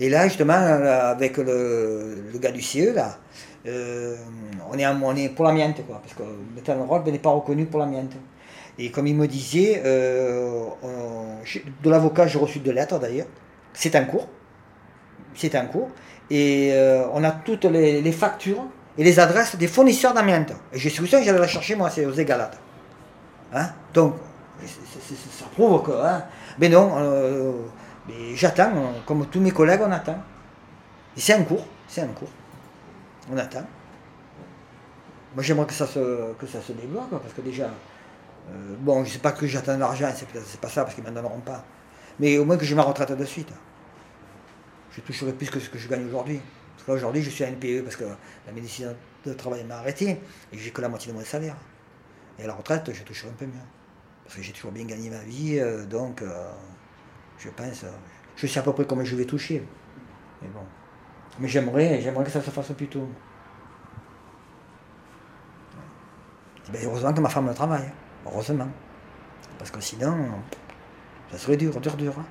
Et là, justement, avec le, gars du CE, là, euh, on, est, on est pour l'amiante, quoi, parce que le métal rock n'est pas reconnu pour l'amiante. Et comme il me disait, de l'avocat, j'ai reçu deux lettres d'ailleurs. C'est en cours. C'est en cours. Et euh, on a toutes les, factures et les adresses des fournisseurs d'amiante. Et je suis sûr j'allais la chercher, moi, c'est aux Égalades. Hein? Donc, ça prouve que. Hein, mais non, euh, j'attends, euh, comme tous mes collègues, on attend. Et c'est en cours, c'est en cours. On attend. Moi, j'aimerais que ça se, que ça se débloque, parce que déjà, bon, je sais pas que j'attends l'argent, c'est pas ça, parce qu'ils m'en donneront pas. Mais au moins que j'ai ma retraite de suite. Je toucherai plus que ce que je gagne aujourd'hui. Parce que là, aujourd'hui, je suis à NPE parce que la médecine de travail m'a arrêté et j'ai que la moitié de mon salaire. Et à la retraite, je toucherai un peu mieux. Parce que j'ai toujours bien gagné ma vie, euh, donc euh, je pense, euh, je sais à peu près comment je vais toucher. Mais bon. Mais j'aimerais, j'aimerais que ça se fasse plus tôt. Ben, heureusement que ma femme le travaille, heureusement. Parce que sinon, ça serait dur, dur, dur. hein.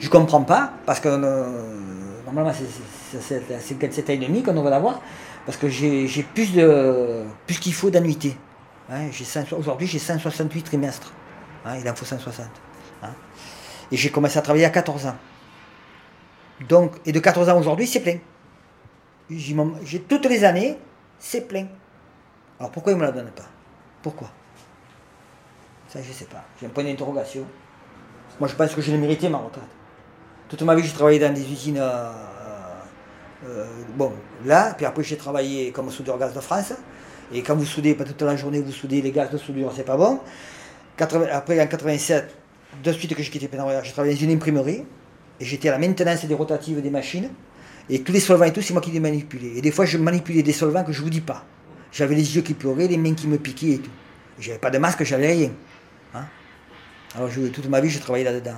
Je comprends pas, parce que euh, normalement c'est- c'est c'est- c'est 57 ans et demi qu'on devrait l'avoir, parce que j'ai plus de plus qu'il faut d'annuités. Hein, j'ai 100 Aujourd'hui j'ai 168 trimestres. Hein, il en faut 160. hein. Et j'ai commencé à travailler à 14 ans. Donc, et de 14 ans aujourd'hui, c'est plein. J'ai toutes les années, c'est plein. Alors pourquoi ils ne me la donnent pas? Pourquoi? Ça, je ne sais pas. J'ai un point d'interrogation. Moi, je pense que je l'ai mérité, ma retraite. Toute ma vie, j'ai travaillé dans des usines. euh, euh, bon, là, puis après, j'ai travaillé comme soudeur gaz de France. Et quand vous soudez, pas toute la journée, vous soudez les gaz de soudure, c'est pas bon. 80 après, en 87, de suite que j'ai quitté Pénarroya, j'ai travaillé dans une imprimerie. Et j'étais à la maintenance des rotatives des machines. Et tous les solvants et tout, c'est moi qui les manipulais. Et des fois, je manipulais des solvants que je vous dis pas. J'avais les yeux qui pleuraient, les mains qui me piquaient et tout. J'avais pas de masque, j'avais rien. Hein Alors, toute ma vie, j'ai travaillé là-dedans.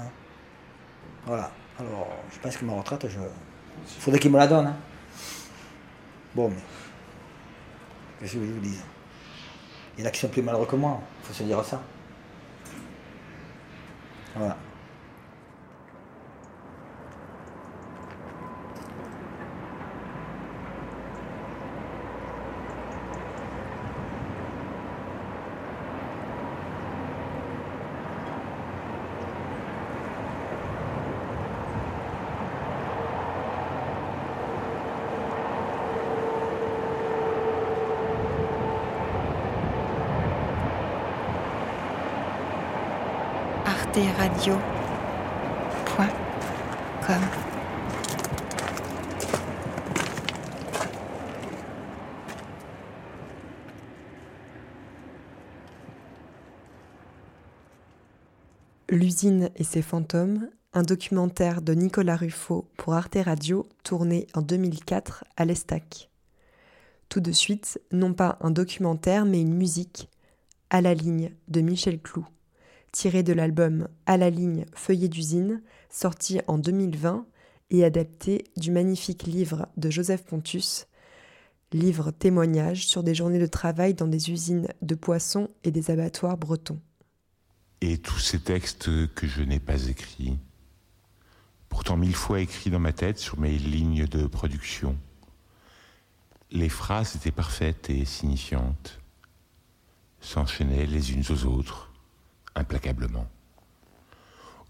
Voilà. Alors, je pense que ma retraite, je... il faudrait qu'ils me la donnent. hein. Bon, mais. Qu'est-ce que je vous dis? Il y en a qui sont plus malheureux que moi, il faut se dire ça. Voilà. L'usine et ses fantômes, un documentaire de Nicolas Ruffo pour Arte Radio tourné en 2004 à l'Estac. Tout de suite, non pas un documentaire mais une musique, À la ligne de Michel Clou, tiré de l'album À la ligne Feuillet d'usine, sorti en 2020 et adapté du magnifique livre de Joseph Pontus, livre témoignage sur des journées de travail dans des usines de poissons et des abattoirs bretons. Et tous ces textes que je n'ai pas écrits, pourtant mille fois écrits dans ma tête sur mes lignes de production, les phrases étaient parfaites et signifiantes, s'enchaînaient les unes aux autres, implacablement.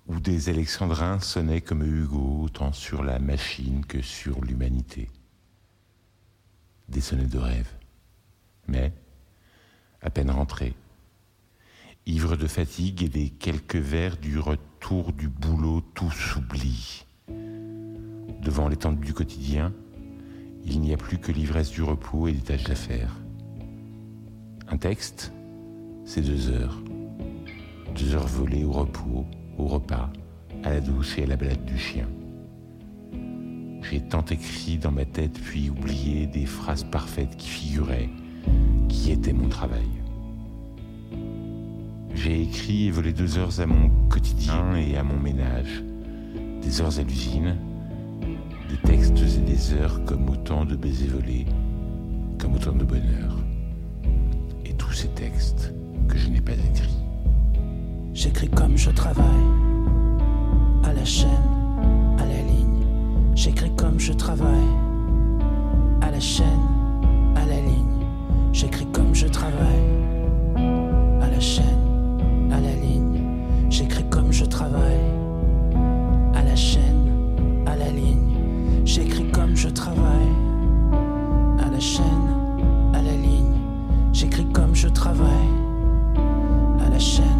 Ou des alexandrins sonnaient comme Hugo, autant sur la machine que sur l'humanité. Des sonnets de rêve. Mais, à peine rentrés, ivre de fatigue et des quelques vers du retour du boulot, tout s'oublie. Devant l'étendue du quotidien, il n'y a plus que l'ivresse du repos et des tâches d'affaires. Un texte, c'est deux heures. Deux heures volées au repos, au repas, à la douche et à la balade du chien. J'ai tant écrit dans ma tête puis oublié des phrases parfaites qui figuraient, qui étaient mon travail. J'ai écrit et volé deux heures à mon quotidien et à mon ménage, des heures à l'usine, des textes et des heures comme autant de baisers volés, comme autant de bonheur. Et tous ces textes que je n'ai pas écrits. J'écris comme je travaille, à la chaîne, à la ligne. J'écris comme je travaille, à la chaîne, à la ligne. J'écris comme je travaille, à la chaîne, à la ligne. J'écris comme je travaille, à la chaîne, à la ligne. J'écris comme je travaille, à la chaîne, à la ligne. J'écris comme je travaille, à la chaîne,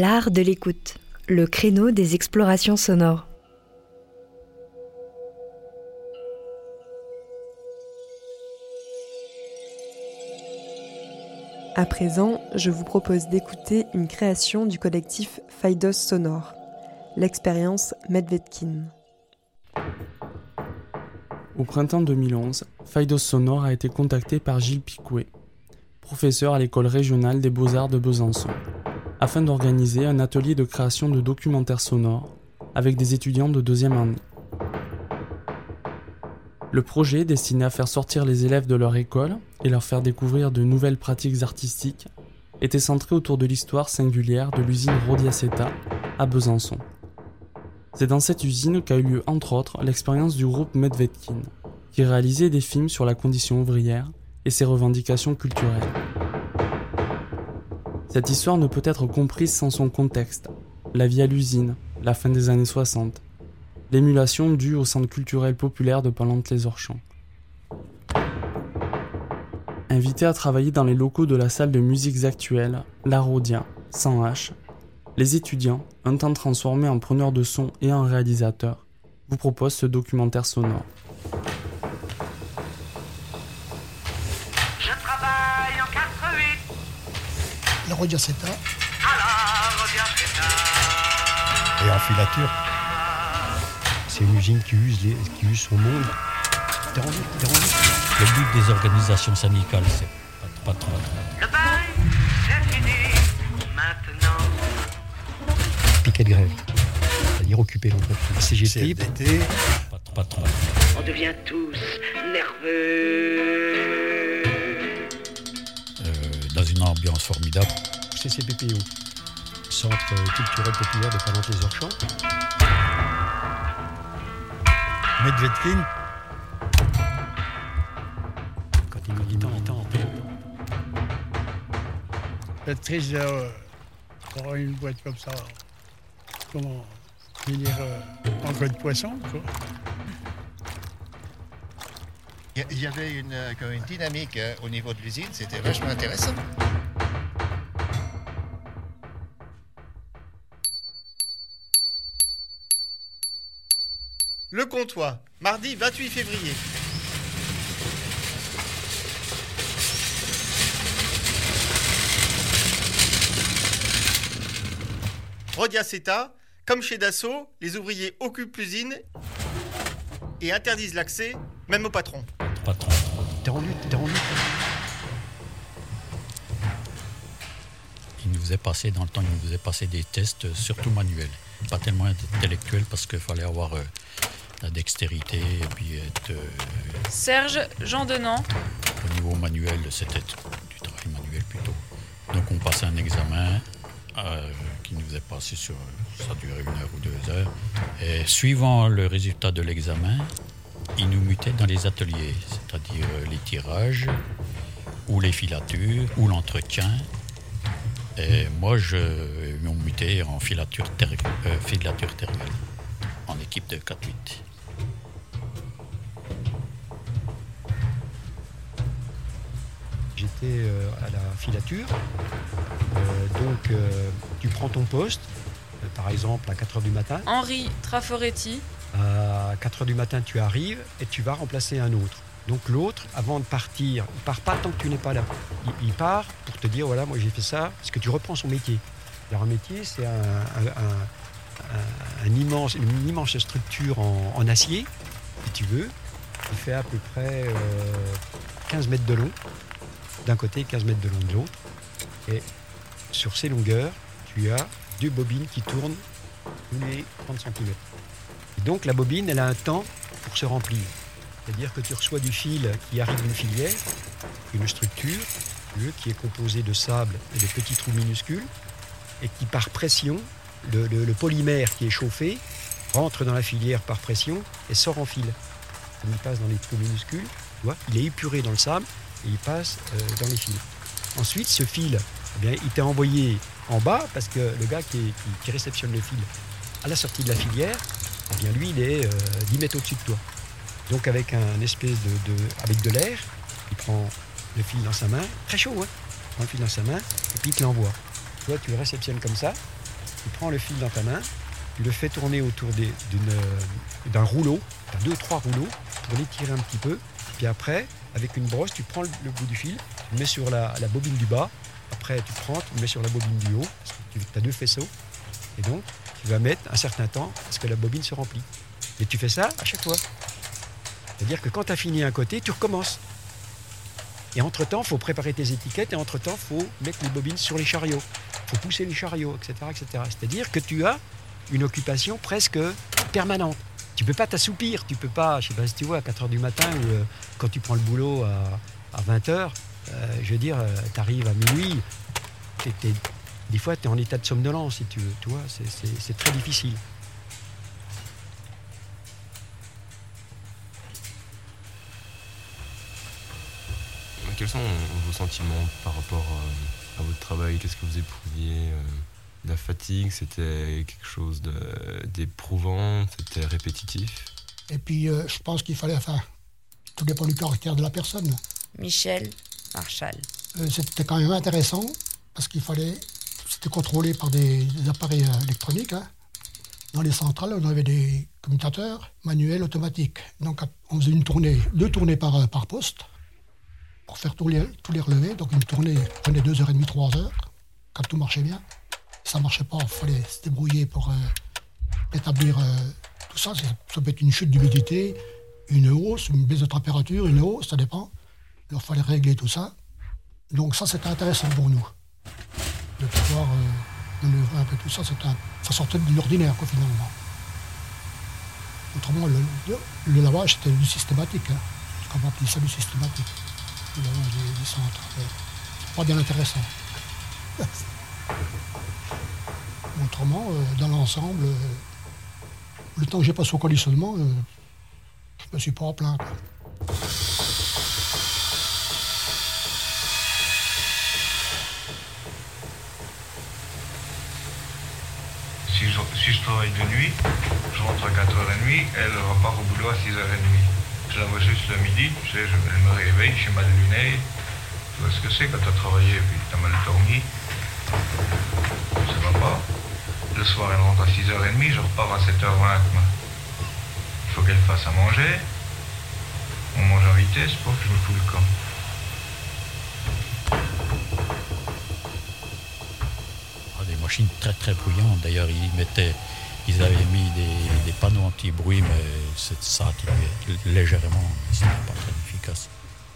L'art de l'écoute, le créneau des explorations sonores. À présent, je vous propose d'écouter une création du collectif Faidos Sonore, l'expérience Medvedkin. Au printemps 2011, Faidos Sonore a été contacté par Gilles Picouet, professeur à l'école régionale des beaux-arts de Besançon, afin d'organiser un atelier de création de documentaires sonores avec des étudiants de deuxième année. Le projet, destiné à faire sortir les élèves de leur école et leur faire découvrir de nouvelles pratiques artistiques, était centré autour de l'histoire singulière de l'usine Rodiaceta à Besançon. C'est dans cette usine qu'a eu lieu entre autres l'expérience du groupe Medvedkin, qui réalisait des films sur la condition ouvrière et ses revendications culturelles. Cette histoire ne peut être comprise sans son contexte, la vie à l'usine, la fin des années 60, l'émulation due au centre culturel populaire de Palante-les-Orchamps. Invité à travailler dans les locaux de la salle de musiques actuelles, l'Arodia, sans H, les étudiants, un temps transformés en preneurs de son et en réalisateurs, vous proposent ce documentaire sonore. Alors, Rodiaceta. et en filature. C'est une usine qui use, les- qui use son monde. T'es rendu. Le but des organisations syndicales, c'est pas, pas trop. Le bail, c'est fini. Maintenant. Piquet de grève. C'est-à-dire occuper l'entreprise. CGT. Pas, pas trop. On devient tous nerveux. Une ambiance formidable. CCPPO. Centre culturel populaire de Palante-les-Orchamps. Medvedkin. Quand il nous dit militant, être triste euh, d'avoir une boîte comme ça. Comment finir euh, en queue de poisson, quoi. Il y- avait une, euh, une dynamique euh, au niveau de l'usine, c'était vachement intéressant. Le comptoir, mardi 28 février. Rodiaceta, comme chez Dassault, les ouvriers occupent l'usine et interdisent l'accès, même au patron. Patron. T'es t'es. Il nous faisait passer, dans le temps, il nous faisait passer des tests, euh, surtout manuels. Pas tellement intellectuels parce qu'il fallait avoir euh, la dextérité et puis être. euh, Serge Jean Denant. au niveau manuel, c'était du travail manuel plutôt. Donc on passait un examen euh, qui nous faisait passer sur. Ça durait une heure ou deux heures. Et suivant le résultat de l'examen, il nous mutait dans les ateliers, c'est-à-dire euh, les tirages, ou les filatures, ou l'entretien. Et moi, je ils m'ont muté en filature, ter- euh, filature en équipe de 4-8. J'étais euh, à la filature. Euh, donc, tu prends ton poste, par exemple à 4 h du matin. Henri Traforetti. À 4 h du matin, tu arrives et tu vas remplacer un autre. Donc l'autre, avant de partir, il part pas tant que tu n'es pas là. Il, part pour te dire voilà, moi j'ai fait ça, parce que tu reprends son métier. Alors un métier, c'est un, immense, une immense structure en, acier, si tu veux. Il fait à peu près euh, 15 mètres de long d'un côté, 15 mètres de long de l'autre. Et sur ces longueurs, tu as deux bobines qui tournent tous les 30 cm. Donc la bobine, elle a un temps pour se remplir. C'est-à-dire que tu reçois du fil qui arrive d'une filière, une structure, qui est composée de sable et de petits trous minuscules, et qui par pression, le, polymère qui est chauffé, rentre dans la filière par pression et sort en fil. il passe dans les trous minuscules, tu vois, il est épuré dans le sable et il passe euh, dans les fils. Ensuite, ce fil, eh il t'est envoyé en bas parce que le gars qui réceptionne le fil à la sortie de la filière, eh bien, lui, il est euh, 10 mètres au-dessus de toi. Donc, avec un espèce de, avec de l'air, il prend le fil dans sa main, très chaud, hein, il prend le fil dans sa main et puis il te l'envoie. Toi, tu le réceptionnes comme ça, tu prends le fil dans ta main, tu le fais tourner autour euh, d'un rouleau, as deux, trois rouleaux, pour l'étirer un petit peu. Puis après, avec une brosse, tu prends le, bout du fil, tu le mets sur la, la bobine du bas. Après, tu prends, tu le mets sur la bobine du haut, parce que tu as deux faisceaux. Et donc, tu vas mettre un certain temps à ce que la bobine se remplit. Et tu fais ça à chaque fois. C'est-à-dire que quand tu as fini un côté, tu recommences. Et entre-temps, il faut préparer tes étiquettes et entre-temps, il faut mettre les bobines sur les chariots. Il faut pousser les chariots, etc. etc. C'est-à-dire que tu as une occupation presque permanente. Tu peux pas t'assoupir, tu peux pas, je sais pas si tu vois, à 4 h du matin ou euh, quand tu prends le boulot à, 20 h je veux dire, tu arrives à minuit, t'es- t'es- des fois tu es en état de somnolence si tu veux, tu vois, c'est- c'est c'est très difficile. Quels sont vos sentiments par rapport euh, à votre travail? Qu'est-ce que vous éprouviez euh, La fatigue, c'était quelque chose de- d'éprouvant, c'était répétitif? Et puis, euh, je pense qu'il fallait, enfin, tout dépend du caractère de la personne. Michel Marchal. Euh, c'était quand même intéressant parce qu'il fallait, c'était contrôlé par des, appareils euh, électroniques. hein. Dans les centrales, on avait des commutateurs manuels automatiques. Donc, on faisait une tournée, deux tournées par, euh, par poste pour faire tous les, tous les relevés. Donc, une tournée prenait deux heures et demie, trois heures, quand tout marchait bien. Si ça marchait pas, il fallait se débrouiller pour euh, rétablir euh, tout. Ça ça peut être une chute d'humidité, une hausse, une baisse de température, une hausse, ça dépend. Il fallait régler tout ça. Donc ça, c'était intéressant pour nous. De pouvoir euh, manœuvrer un peu tout ça, un- ça sortait de l'ordinaire, quoi, finalement. Autrement, le, lavage, c'était du systématique. Hein. On va appeler ça du systématique. Le lavage des, des centres. C'est pas bien intéressant. Autrement, euh, dans l'ensemble, euh, le temps que j'ai passé au conditionnement, euh, je me suis pas plaint. quoi. Si je, je travaille de nuit, je rentre à 4h30, elle repart au boulot à 6h30. Je la vois juste le midi, sais, je, elle me réveille, j'ai mal au nez. Tu vois ce que c'est quand tu as travaillé et puis tu as mal dormi? Ça va pas. Le soir, elle rentre à 6h30, je repars à 7h20. moi. Il faut qu'elle fasse à manger. On mange en vitesse pour que je me fous le camp. Des machines très très bruyantes. D'ailleurs, ils mettaient, ils avaient mis des, panneaux anti-bruit, mais ça atténuait légèrement, mais c'était pas très efficace.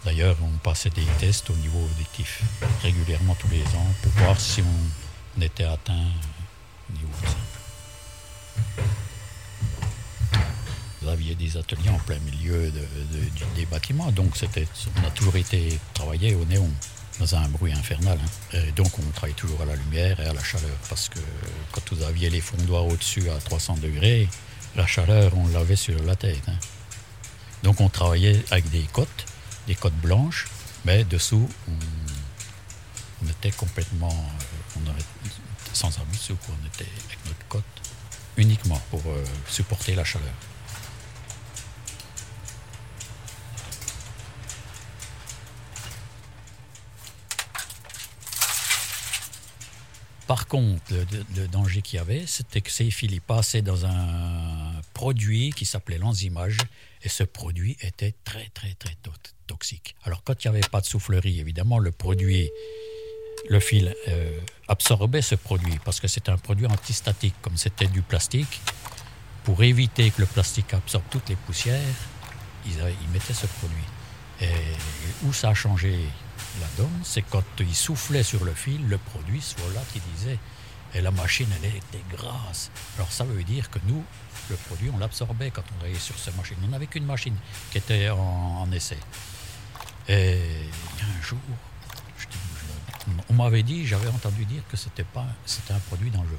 D'ailleurs, on passait des tests au niveau auditif régulièrement tous les ans pour voir si on était atteint au niveau ça. Vous aviez des ateliers en plein milieu des bâtiments, donc on a toujours été travaillé au néon dans un bruit infernal. hein. Et donc on travaillait toujours à la lumière et à la chaleur, parce que quand vous aviez les fondoirs au-dessus à 300 degrés, la chaleur, on l'avait sur la tête. hein. Donc on travaillait avec des côtes, des côtes blanches, mais dessous, on, était complètement euh, on avait- sans abus on était avec notre côte uniquement pour euh, supporter la chaleur. Par contre, le, danger qu'il y avait, c'était que ces fils ils passaient dans un produit qui s'appelait l'enzymage, et ce produit était très très très to- toxique. Alors quand il n'y avait pas de soufflerie, évidemment, le produit, le fil euh, absorbait ce produit, parce que c'était un produit antistatique, comme c'était du plastique. Pour éviter que le plastique absorbe toutes les poussières, ils, ils mettaient ce produit. Et où ça a changé? La donne, c'est quand ils soufflaient sur le fil, le produit soit là disait. Et la machine, elle était grasse. Alors ça veut dire que nous, le produit, on l'absorbait quand on travaillait sur cette machine. On n'avait qu'une machine qui était en, essai. Et il un jour, on m'avait dit, j'avais entendu dire que c'était pas, c'était un produit dangereux.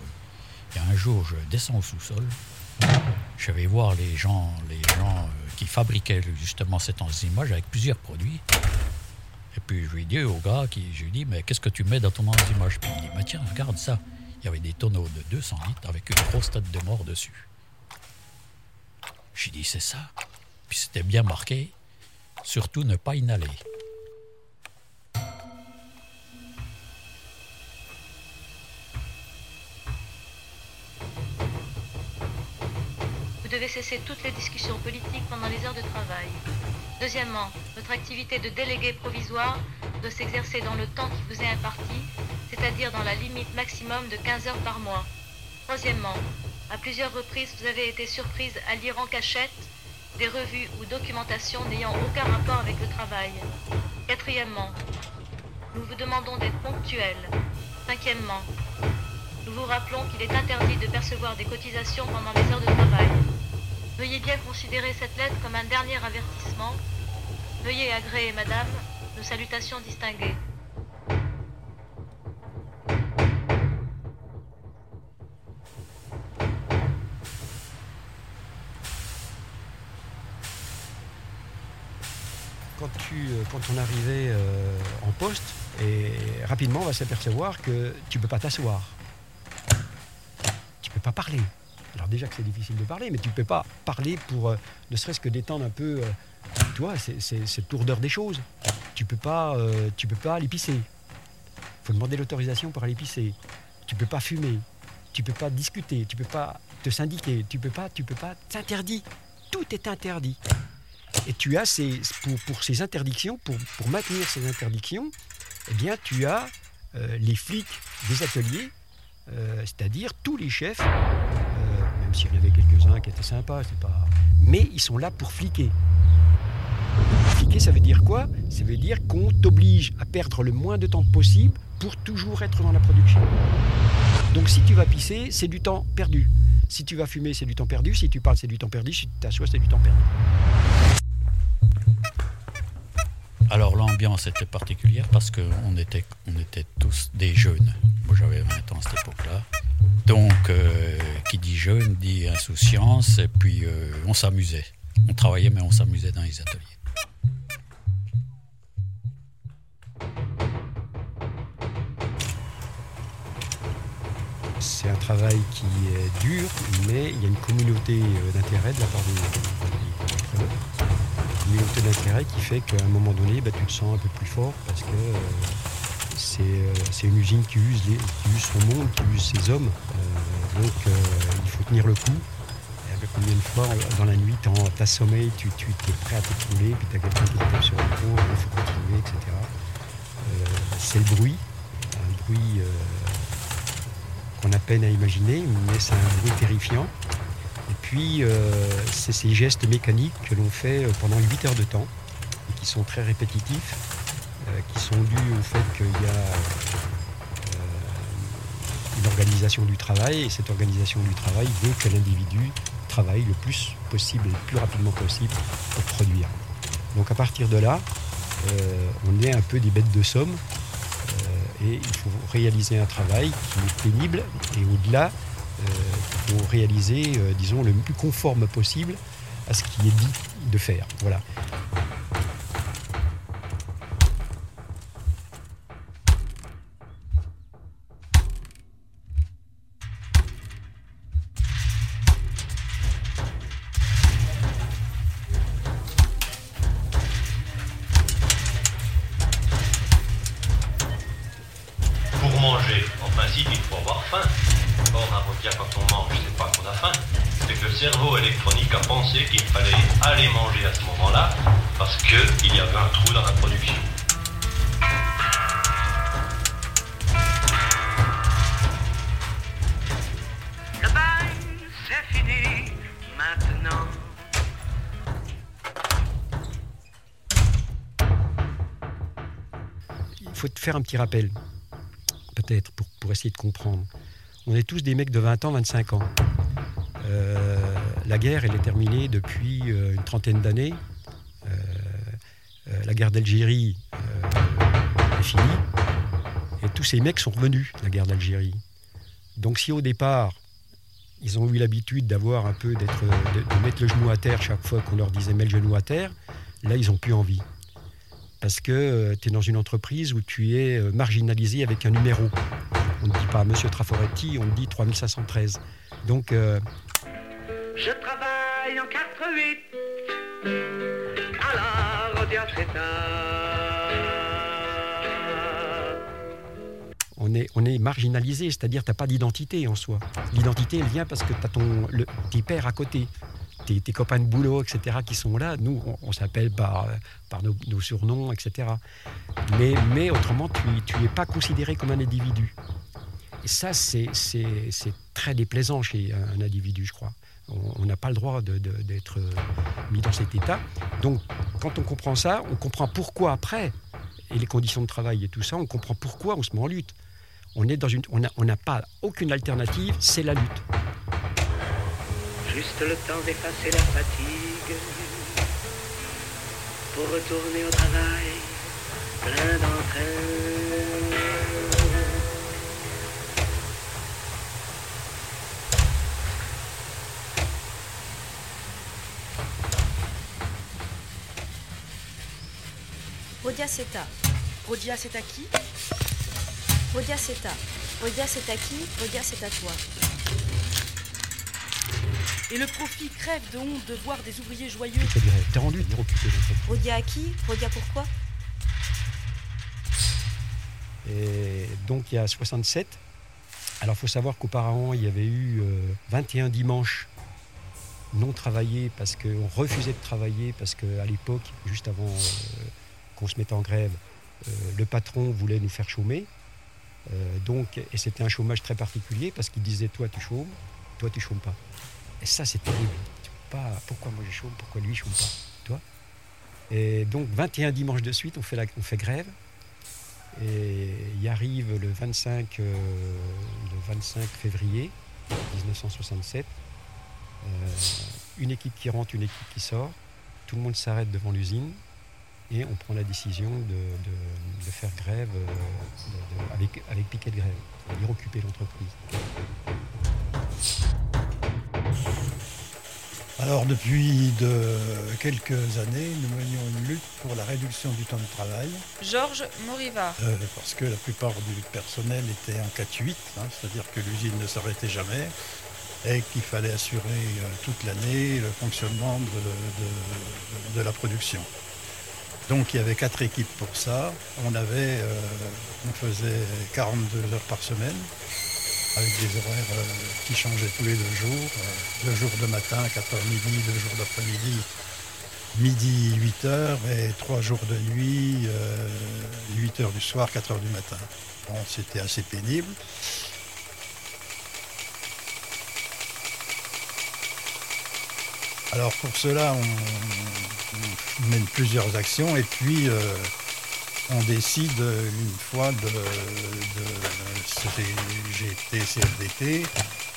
Il a un jour, je descends au sous-sol, je vais voir les gens, les gens euh, qui fabriquait justement cette enzymage avec plusieurs produits. Et puis je lui dis au gars, qui, je lui dis, mais qu'est-ce que tu mets dans ton enzymage Puis il me dit, mais tiens, regarde ça. Il y avait des tonneaux de 200 litres avec une grosse tête de mort dessus. Je lui dis, c'est ça. Puis c'était bien marqué, surtout ne pas inhaler. Devez cesser toutes les discussions politiques pendant les heures de travail. Deuxièmement, votre activité de délégué provisoire doit s'exercer dans le temps qui vous est imparti, c'est-à-dire dans la limite maximum de 15 heures par mois. Troisièmement, à plusieurs reprises, vous avez été surprise à lire en cachette des revues ou documentations n'ayant aucun rapport avec le travail. Quatrièmement, nous vous demandons d'être ponctuel. Cinquièmement, nous vous rappelons qu'il est interdit de percevoir des cotisations pendant les heures de travail. Veuillez bien considérer cette lettre comme un dernier avertissement. Veuillez agréer, madame, nos salutations distinguées. Quand, tu, euh, quand on arrivait euh, en poste, et rapidement on va s'apercevoir que tu ne peux pas t'asseoir. Tu ne peux pas parler. Alors déjà que c'est difficile de parler, mais tu ne peux pas parler pour euh, ne serait-ce que détendre un peu, euh, tu vois, cette lourdeur des choses. Tu ne peux pas, euh, pas aller pisser. Il faut demander l'autorisation pour aller pisser. Tu ne peux pas fumer. Tu ne peux pas discuter. Tu ne peux pas te syndiquer. Tu ne peux pas, tu peux pas. Tout est interdit. Et tu as ces, pour, pour ces interdictions, pour, pour maintenir ces interdictions, eh bien, tu as les flics des ateliers, c'est-à-dire tous les chefs, s'il y en avait quelques-uns qui étaient sympas, c'est pas. Mais ils sont là pour fliquer. Fliquer, ça veut dire quoi? Ça veut dire qu'on t'oblige à perdre le moins de temps possible pour toujours être dans la production. Donc si tu vas pisser, c'est du temps perdu. Si tu vas fumer, c'est du temps perdu. Si tu parles, c'est du temps perdu. Si tu t'assois, c'est du temps perdu. Alors l'ambiance était particulière parce qu'on était, on était tous des jeunes. Moi j'avais 20 ans à cette époque-là. Donc euh, qui dit jeune dit insouciance et puis euh, on s'amusait. On travaillait mais on s'amusait dans les ateliers. C'est un travail qui est dur, mais il y a une communauté euh, d'intérêt de la part des, des-. Une communauté d'intérêt qui fait qu'à un moment donné, bah, tu te sens un peu plus fort parce que c'est euh, c'est une usine qui use, son monde, qui use ses hommes. Euh, donc euh, il faut tenir le coup. Combien de fois dans la nuit, tu as sommeil, tu, es prêt à t'écrouler, puis tu as quelqu'un qui te tape sur le dos, il faut continuer, etc. C'est le bruit, un bruit qu'on a peine à imaginer, mais c'est un bruit terrifiant. Et puis, c'est ces gestes mécaniques que l'on fait pendant 8 heures de temps, et qui sont très répétitifs, qui sont dus au fait qu'il y a euh, une organisation du travail, et cette organisation du travail veut que l'individu travaille le plus possible et le plus rapidement possible pour produire. Donc à partir de là, euh, on est un peu des bêtes de somme, euh, et il faut réaliser un travail qui est pénible et au-delà, euh, il faut réaliser, euh, disons, le plus conforme possible à ce qui est dit de faire. Voilà. Petit rappel, peut-être, pour, pour essayer de comprendre. On est tous des mecs de 20 ans, 25 ans. Euh, la guerre, elle est terminée depuis euh, une trentaine d'années. Euh, la guerre d'Algérie est finie. Et tous ces mecs sont revenus de la guerre d'Algérie. Donc si au départ, ils ont eu l'habitude d'avoir un peu d'être, de, mettre le genou à terre chaque fois qu'on leur disait mets le genou à terre. Là, ils n'ont plus envie. Parce que euh, tu es dans une entreprise où tu es euh, marginalisé avec un numéro. On ne dit pas Monsieur Traforetti, on dit 3513. Donc. Euh, Je travaille en 4-8 à la on est, on est marginalisé, c'est-à-dire tu n'as pas d'identité en soi. L'identité, elle vient parce que tu as ton, le, tes pères à côté, tes, copains de boulot, etc., qui sont là. Nous, on, s'appelle par, nos, surnoms, etc. Mais, mais autrement, tu n'es pas considéré comme un individu. Et ça, c'est très déplaisant chez un, individu, je crois. On n'a pas le droit d'être mis dans cet état. Donc, quand on comprend ça, on comprend pourquoi après, et les conditions de travail et tout ça, on comprend pourquoi on se met en lutte. On est dans on n'a pas aucune alternative, c'est la lutte. Juste le temps d'effacer la fatigue pour retourner au travail, plein d'entrain. Rodia Seta. Rodia c'est à qui? Rodia c'est à. Rodia c'est à qui? Rodia c'est à toi. Et le profit crève de honte de voir des ouvriers joyeux. T'es rendu, t'es occupé. Rodia à qui? Rodia pourquoi? Et donc il y a 67. Alors il faut savoir qu'auparavant il y avait eu 21 euh, dimanches non travaillés parce qu'on refusait de travailler parce qu'à l'époque, juste avant euh, qu'on se mette en grève, euh, le patron voulait nous faire chômer. Euh, donc, et c'était un chômage très particulier parce qu'il disait toi tu chômes, toi tu chômes pas. Et ça c'est terrible. Pourquoi moi je chôme, pourquoi lui chôme pas, toi? Et donc 21 dimanches de suite on fait, la, on fait grève. Et il arrive le 25, euh, le 25 février 1967. une équipe qui rentre, une équipe qui sort. Tout le monde s'arrête devant l'usine et on prend la décision de, faire grève euh, avec, avec piquet de grève, c'est-à-dire occuper l'entreprise. Alors depuis de quelques années, nous menions une lutte pour la réduction du temps de travail. Georges Moriva. Euh, parce que la plupart du personnel était en 4-8, hein, c'est-à-dire que l'usine ne s'arrêtait jamais et qu'il fallait assurer euh, toute l'année le fonctionnement de la production. Donc il y avait quatre équipes pour ça. On avait, euh, on faisait 42 heures par semaine avec des horaires euh, qui changeaient tous les deux jours. Euh, deux jours de matin, 4h midi, deux jours d'après-midi, midi 8h et trois jours de nuit, 8h du soir, 4h du matin. Bon, c'était assez pénible. Alors pour cela, on, mène plusieurs actions et puis euh, on décide une fois de, CFDT,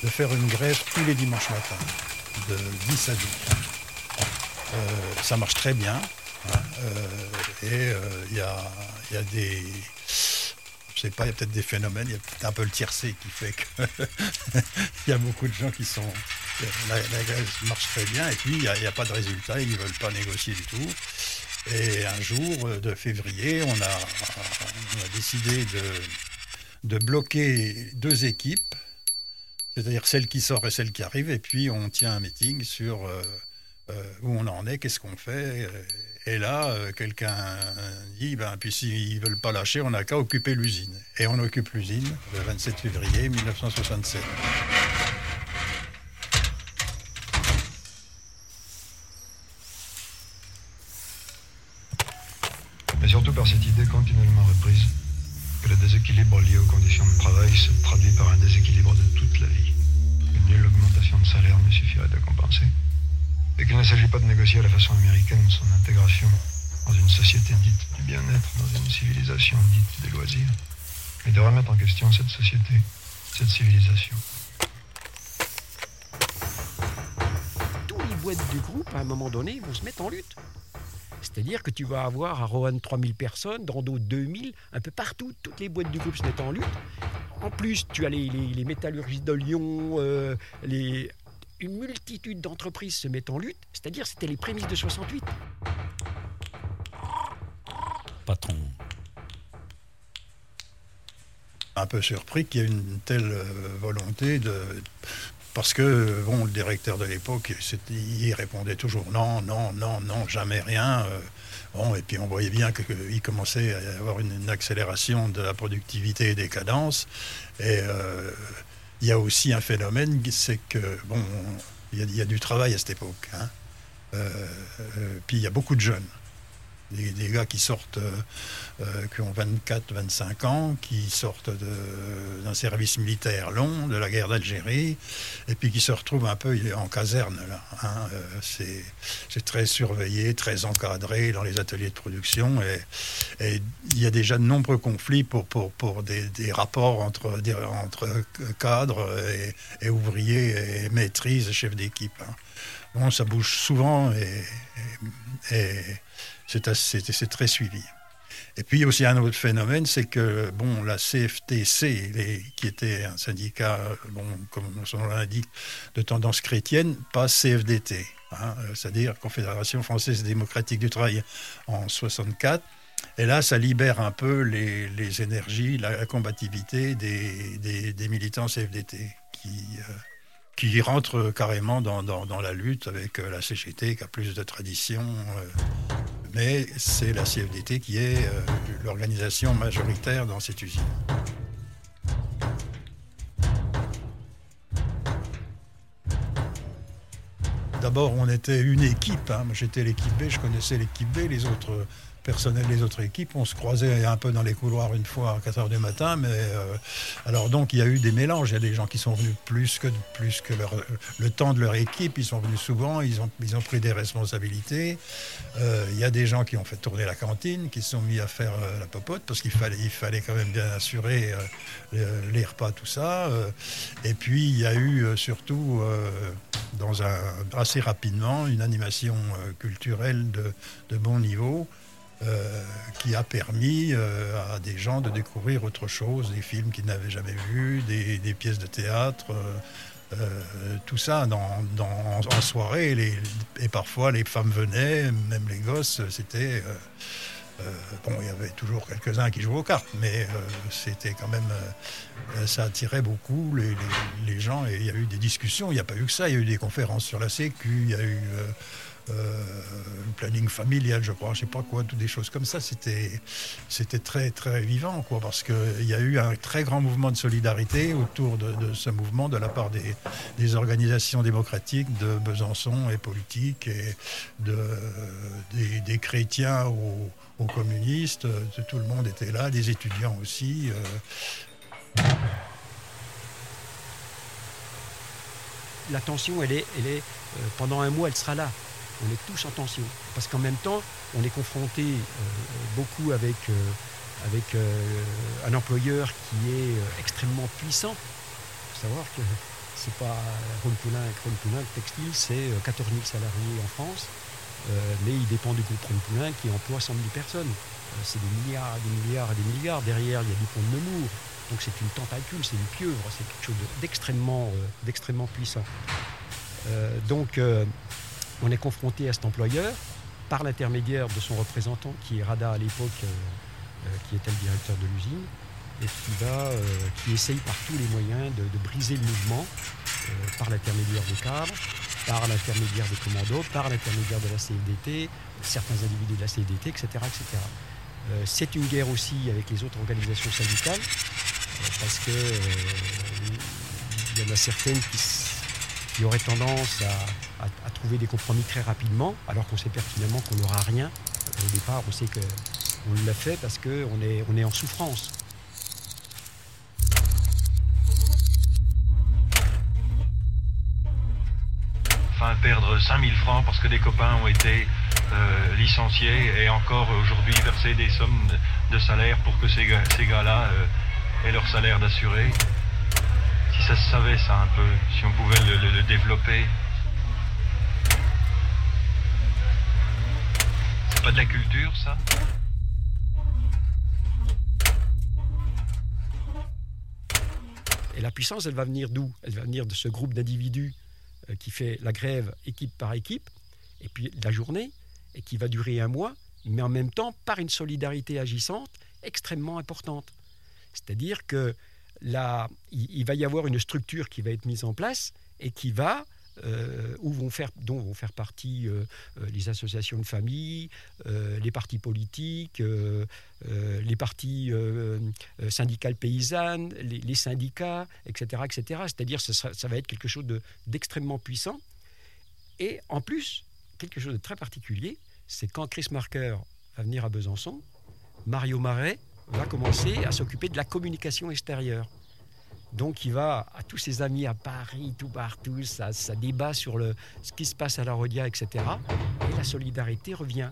de faire une grève tous les dimanches matins, de 10 à 12. Euh, ça marche très bien. Hein, euh, et il y a, des. Je sais pas, il y a peut-être des phénomènes, il y a peut-être un peu le tiercé qui fait qu'il y a beaucoup de gens qui sont la, grève marche très bien et puis il n'y a, pas de résultat, ils ne veulent pas négocier du tout. Et un jour de février, on a, décidé de, bloquer deux équipes, c'est-à-dire celle qui sort et celle qui arrive, et puis on tient un meeting sur euh, euh, où on en est, qu'est-ce qu'on fait. Et là, euh, quelqu'un dit, ben, puis s'ils ne veulent pas lâcher, on n'a qu'à occuper l'usine. Et on occupe l'usine le 27 février 1967. Mais surtout par cette idée continuellement reprise que le déséquilibre lié aux conditions de travail se traduit par un déséquilibre de toute la vie, que nulle augmentation de salaire ne suffirait à compenser, et qu'il ne s'agit pas de négocier à la façon américaine son intégration dans une société dite du bien-être, dans une civilisation dite des loisirs, mais de remettre en question cette société, cette civilisation. Tous les boîtes du groupe, à un moment donné, vont se mettre en lutte. C'est-à-dire que tu vas avoir à Roanne 3000 personnes, dans d'autres 2000, un peu partout, toutes les boîtes du groupe se mettent en lutte. en plus, tu as les, les, les métallurgies de Lyon, euh, les, une multitude d'entreprises se mettent en lutte, c'est-à-dire c'était les prémices de 68. Patron. Un peu surpris qu'il y ait une telle euh, volonté de. Parce que bon, le directeur de l'époque, il répondait toujours non, non, non, non, jamais rien. euh, Bon, et puis on voyait bien qu'il commençait à avoir une, accélération de la productivité et des cadences. Et euh, il y a aussi un phénomène, c'est que bon, il y, a- du travail à cette époque. hein. Euh, puis il y a beaucoup de jeunes. Des, gars qui sortent, euh, euh, qui ont 24, 25 ans, qui sortent d'un service militaire long, de la guerre d'Algérie, et puis qui se retrouvent un peu en caserne. Là, hein. Euh, c'est, très surveillé, très encadré dans les ateliers de production, et, il y a déjà de nombreux conflits pour, pour, pour des, rapports entre, entre cadres et, et ouvriers et maîtrises, chefs d'équipe. hein. Bon, ça bouge souvent et c'est très suivi. Et puis aussi un autre phénomène, c'est que bon, la CFTC, qui était un syndicat, bon, comme son nom l'indique, de tendance chrétienne, passe CFDT, hein, c'est-à-dire Confédération française démocratique du travail en 64. Et là, ça libère un peu les, énergies, la, combativité des, militants CFDT qui, euh, qui rentrent carrément dans la lutte avec euh, la CGT qui a plus de tradition. euh, mais c'est la CFDT qui est euh, l'organisation majoritaire dans cette usine. D'abord, on était une équipe. hein. J'étais l'équipe B, je connaissais l'équipe B, les autres personnels des autres équipes. On se croisait un peu dans les couloirs une fois à 4 heures du matin. Mais euh, alors donc, il y a eu des mélanges. Il y a des gens qui sont venus plus que plus que le temps de leur équipe. Ils sont venus souvent. Ils ont ils ont pris des responsabilités. Euh, il y a des gens qui ont fait tourner la cantine, qui se sont mis à faire euh, la popote parce qu'il fallait il fallait quand même bien assurer les, les repas, tout ça. et puis il y a eu surtout dans un assez rapidement une animation culturelle de, de bon niveau. Euh, qui a permis euh, à des gens de découvrir autre chose, des films qu'ils n'avaient jamais vus, des, pièces de théâtre, euh, tout ça dans, dans- en soirée. Et parfois les femmes venaient, même les gosses, c'était... bon, il y avait toujours quelques-uns qui jouaient aux cartes, mais c'était quand même... ça attirait beaucoup les, les- les gens et il y a eu des discussions. Il n'y a pas eu que ça. Il y a eu des conférences sur la Sécu, il y a eu... euh, planning familial, je crois, je sais pas quoi, toutes des choses comme ça. C'était, c'était très très vivant, quoi, parce qu'il y a eu un très grand mouvement de solidarité autour de, ce mouvement de la part des, organisations démocratiques de Besançon et politiques et de, des, chrétiens aux, communistes. Tout le monde était là, des étudiants aussi. euh, la tension, elle est, elle est euh, pendant un mois, elle sera là. On est tous en tension. Parce qu'en même temps, on est confronté euh, beaucoup avec, euh, avec euh, un employeur qui est euh, extrêmement puissant. Il faut savoir que c'est pas Ron Poulin le textile, c'est euh, 14 000 salariés en France. Euh, mais il dépend du groupe Poulin qui emploie 100 000 personnes. Euh, c'est des milliards, des milliards et des milliards. Derrière, il y a du pont de Nemours. Donc c'est une tentacule, c'est une pieuvre, c'est quelque chose de- d'extrêmement euh, d'extrêmement puissant. Euh, donc euh, on est confronté à cet employeur par l'intermédiaire de son représentant qui est Rada à l'époque, euh, euh, qui était le directeur de l'usine, et qui, va, euh, essaye par tous les moyens de, briser le mouvement par l'intermédiaire des cadres, par l'intermédiaire des commandos, par l'intermédiaire de la CFDT, certains individus de la CFDT, etc. etc. C'est une guerre aussi avec les autres organisations syndicales, parce que il y en a certaines qui, qui auraient tendance à, trouver des compromis très rapidement, alors qu'on sait pertinemment qu'on n'aura rien. Au départ, on sait qu'on l'a fait parce qu'on est, est en souffrance. Enfin, perdre 5000 francs parce que des copains ont été euh, licenciés et encore aujourd'hui verser des sommes de salaire pour que ces gars-là euh, aient leur salaire d'assuré. Si ça se savait ça un peu, si on pouvait le, le- développer. C'est pas de la culture ça? Et la puissance, elle va venir d'où? Elle va venir de ce groupe d'individus euh, qui fait la grève équipe par équipe, et puis la journée, et qui va durer un mois, mais en même temps par une solidarité agissante extrêmement importante. C'est-à-dire que il, va y avoir une structure qui va être mise en place et qui va euh, où vont faire, dont vont faire partie euh, euh, les associations de famille, les partis politiques, les partis syndicales paysannes, les, syndicats, etc. etc. C'est-à-dire ça, ça, va être quelque chose d'extrêmement puissant. Et en plus, quelque chose de très particulier, c'est quand Chris Marker va venir à Besançon, Mario Marais va commencer à s'occuper de la communication extérieure. Donc il va à tous ses amis à Paris, tout partout, ça, ça débat sur le, ce qui se passe à la Rodia, etc. Et la solidarité revient.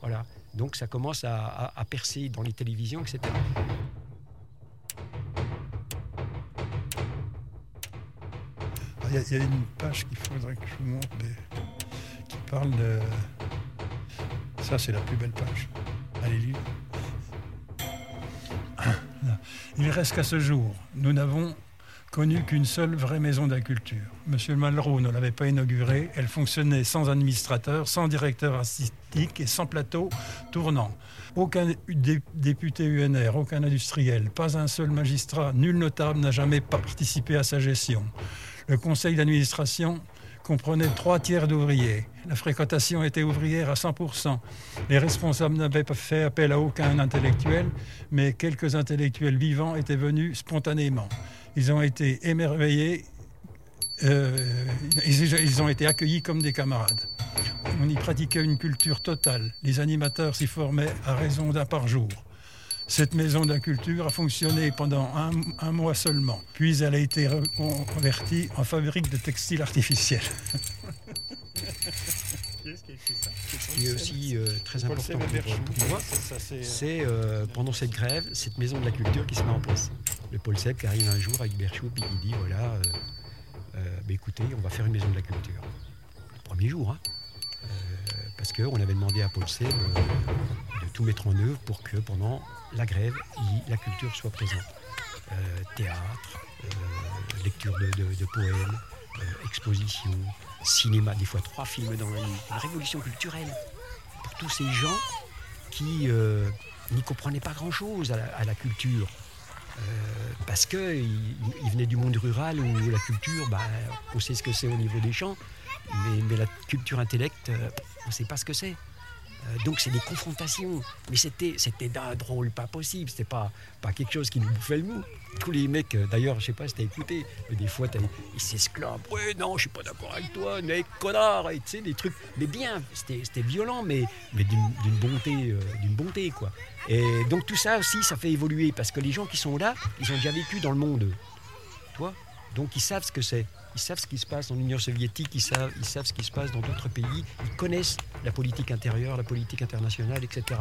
Voilà. Donc ça commence à, percer dans les télévisions, etc. Il y, a une page qu'il faudrait que je vous montre qui parle de. Ça, c'est la plus belle page. Allez, lire. Il reste qu'à ce jour, nous n'avons connu qu'une seule vraie maison de la culture. Monsieur Malraux ne l'avait pas inaugurée, elle fonctionnait sans administrateur, sans directeur artistique et sans plateau tournant. Aucun député UNR, aucun industriel, pas un seul magistrat, nul notable n'a jamais participé à sa gestion. Le conseil d'administration comprenait trois tiers d'ouvriers. La fréquentation était ouvrière à 100%. Les responsables n'avaient pas fait appel à aucun intellectuel, mais quelques intellectuels vivants étaient venus spontanément. Ils ont été émerveillés, euh, ils, ont été accueillis comme des camarades. On y pratiquait une culture totale. Les animateurs s'y formaient à raison d'un par jour. Cette maison de la culture a fonctionné pendant un, mois seulement, puis elle a été reconvertie en fabrique de textiles artificiels. Ce qui est aussi euh, très important pour, moi, c'est euh, pendant cette grève, cette maison de la culture qui se met en place. Le Paul Seb qui arrive un jour avec Berchou et qui dit voilà, euh, bah, écoutez, on va faire une maison de la culture. premier jour, hein, parce qu'on avait demandé à Paul Seb de tout mettre en œuvre pour que pendant la grève, la culture soit présente. Euh, théâtre, euh, lecture de, poèmes, euh, exposition, cinéma, des fois trois films dans la nuit. Une révolution culturelle pour tous ces gens qui n'y comprenaient pas grand-chose à, la culture. parce qu'ils ils venaient du monde rural où la culture, bah, on sait ce que c'est au niveau des champs, mais, mais la culture intellect, on ne sait pas ce que c'est. Euh, donc c'est des confrontations. Mais c'était, c'était drôle pas possible. C'était pas, pas quelque chose qui nous bouffait le mou. Tous les mecs, euh, d'ailleurs, je sais pas si t'as écouté, mais des fois ils s'esclavent. Ouais, non, je suis pas d'accord avec toi, mais connard, et tu sais, des trucs. Mais bien, c'était, c'était violent, mais, mais d'une, bonté, euh, d'une bonté, quoi. Et donc tout ça aussi, ça fait évoluer parce que les gens qui sont là, ils ont déjà vécu dans le monde. Toi Donc ils savent ce que c'est. Ils savent ce qui se passe dans l'Union soviétique, ils savent, ils savent ce qui se passe dans d'autres pays, ils connaissent la politique intérieure, la politique internationale, etc.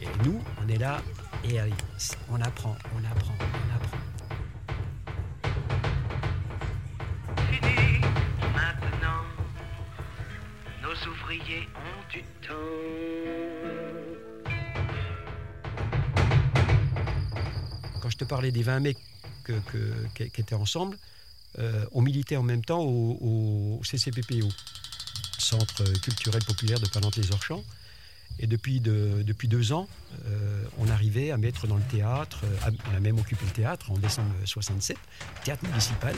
Et nous, on est là et on apprend, on apprend, on apprend. Fini maintenant, nos ouvriers ont du temps. Quand je te parlais des 20 mecs qui étaient ensemble, euh, on militait en même temps au, CCPPO, Centre culturel populaire de Palante-les-Orchamps. Et depuis, depuis deux ans, euh, on arrivait à mettre dans le théâtre, euh, on a même occupé le théâtre en décembre 67, théâtre municipal.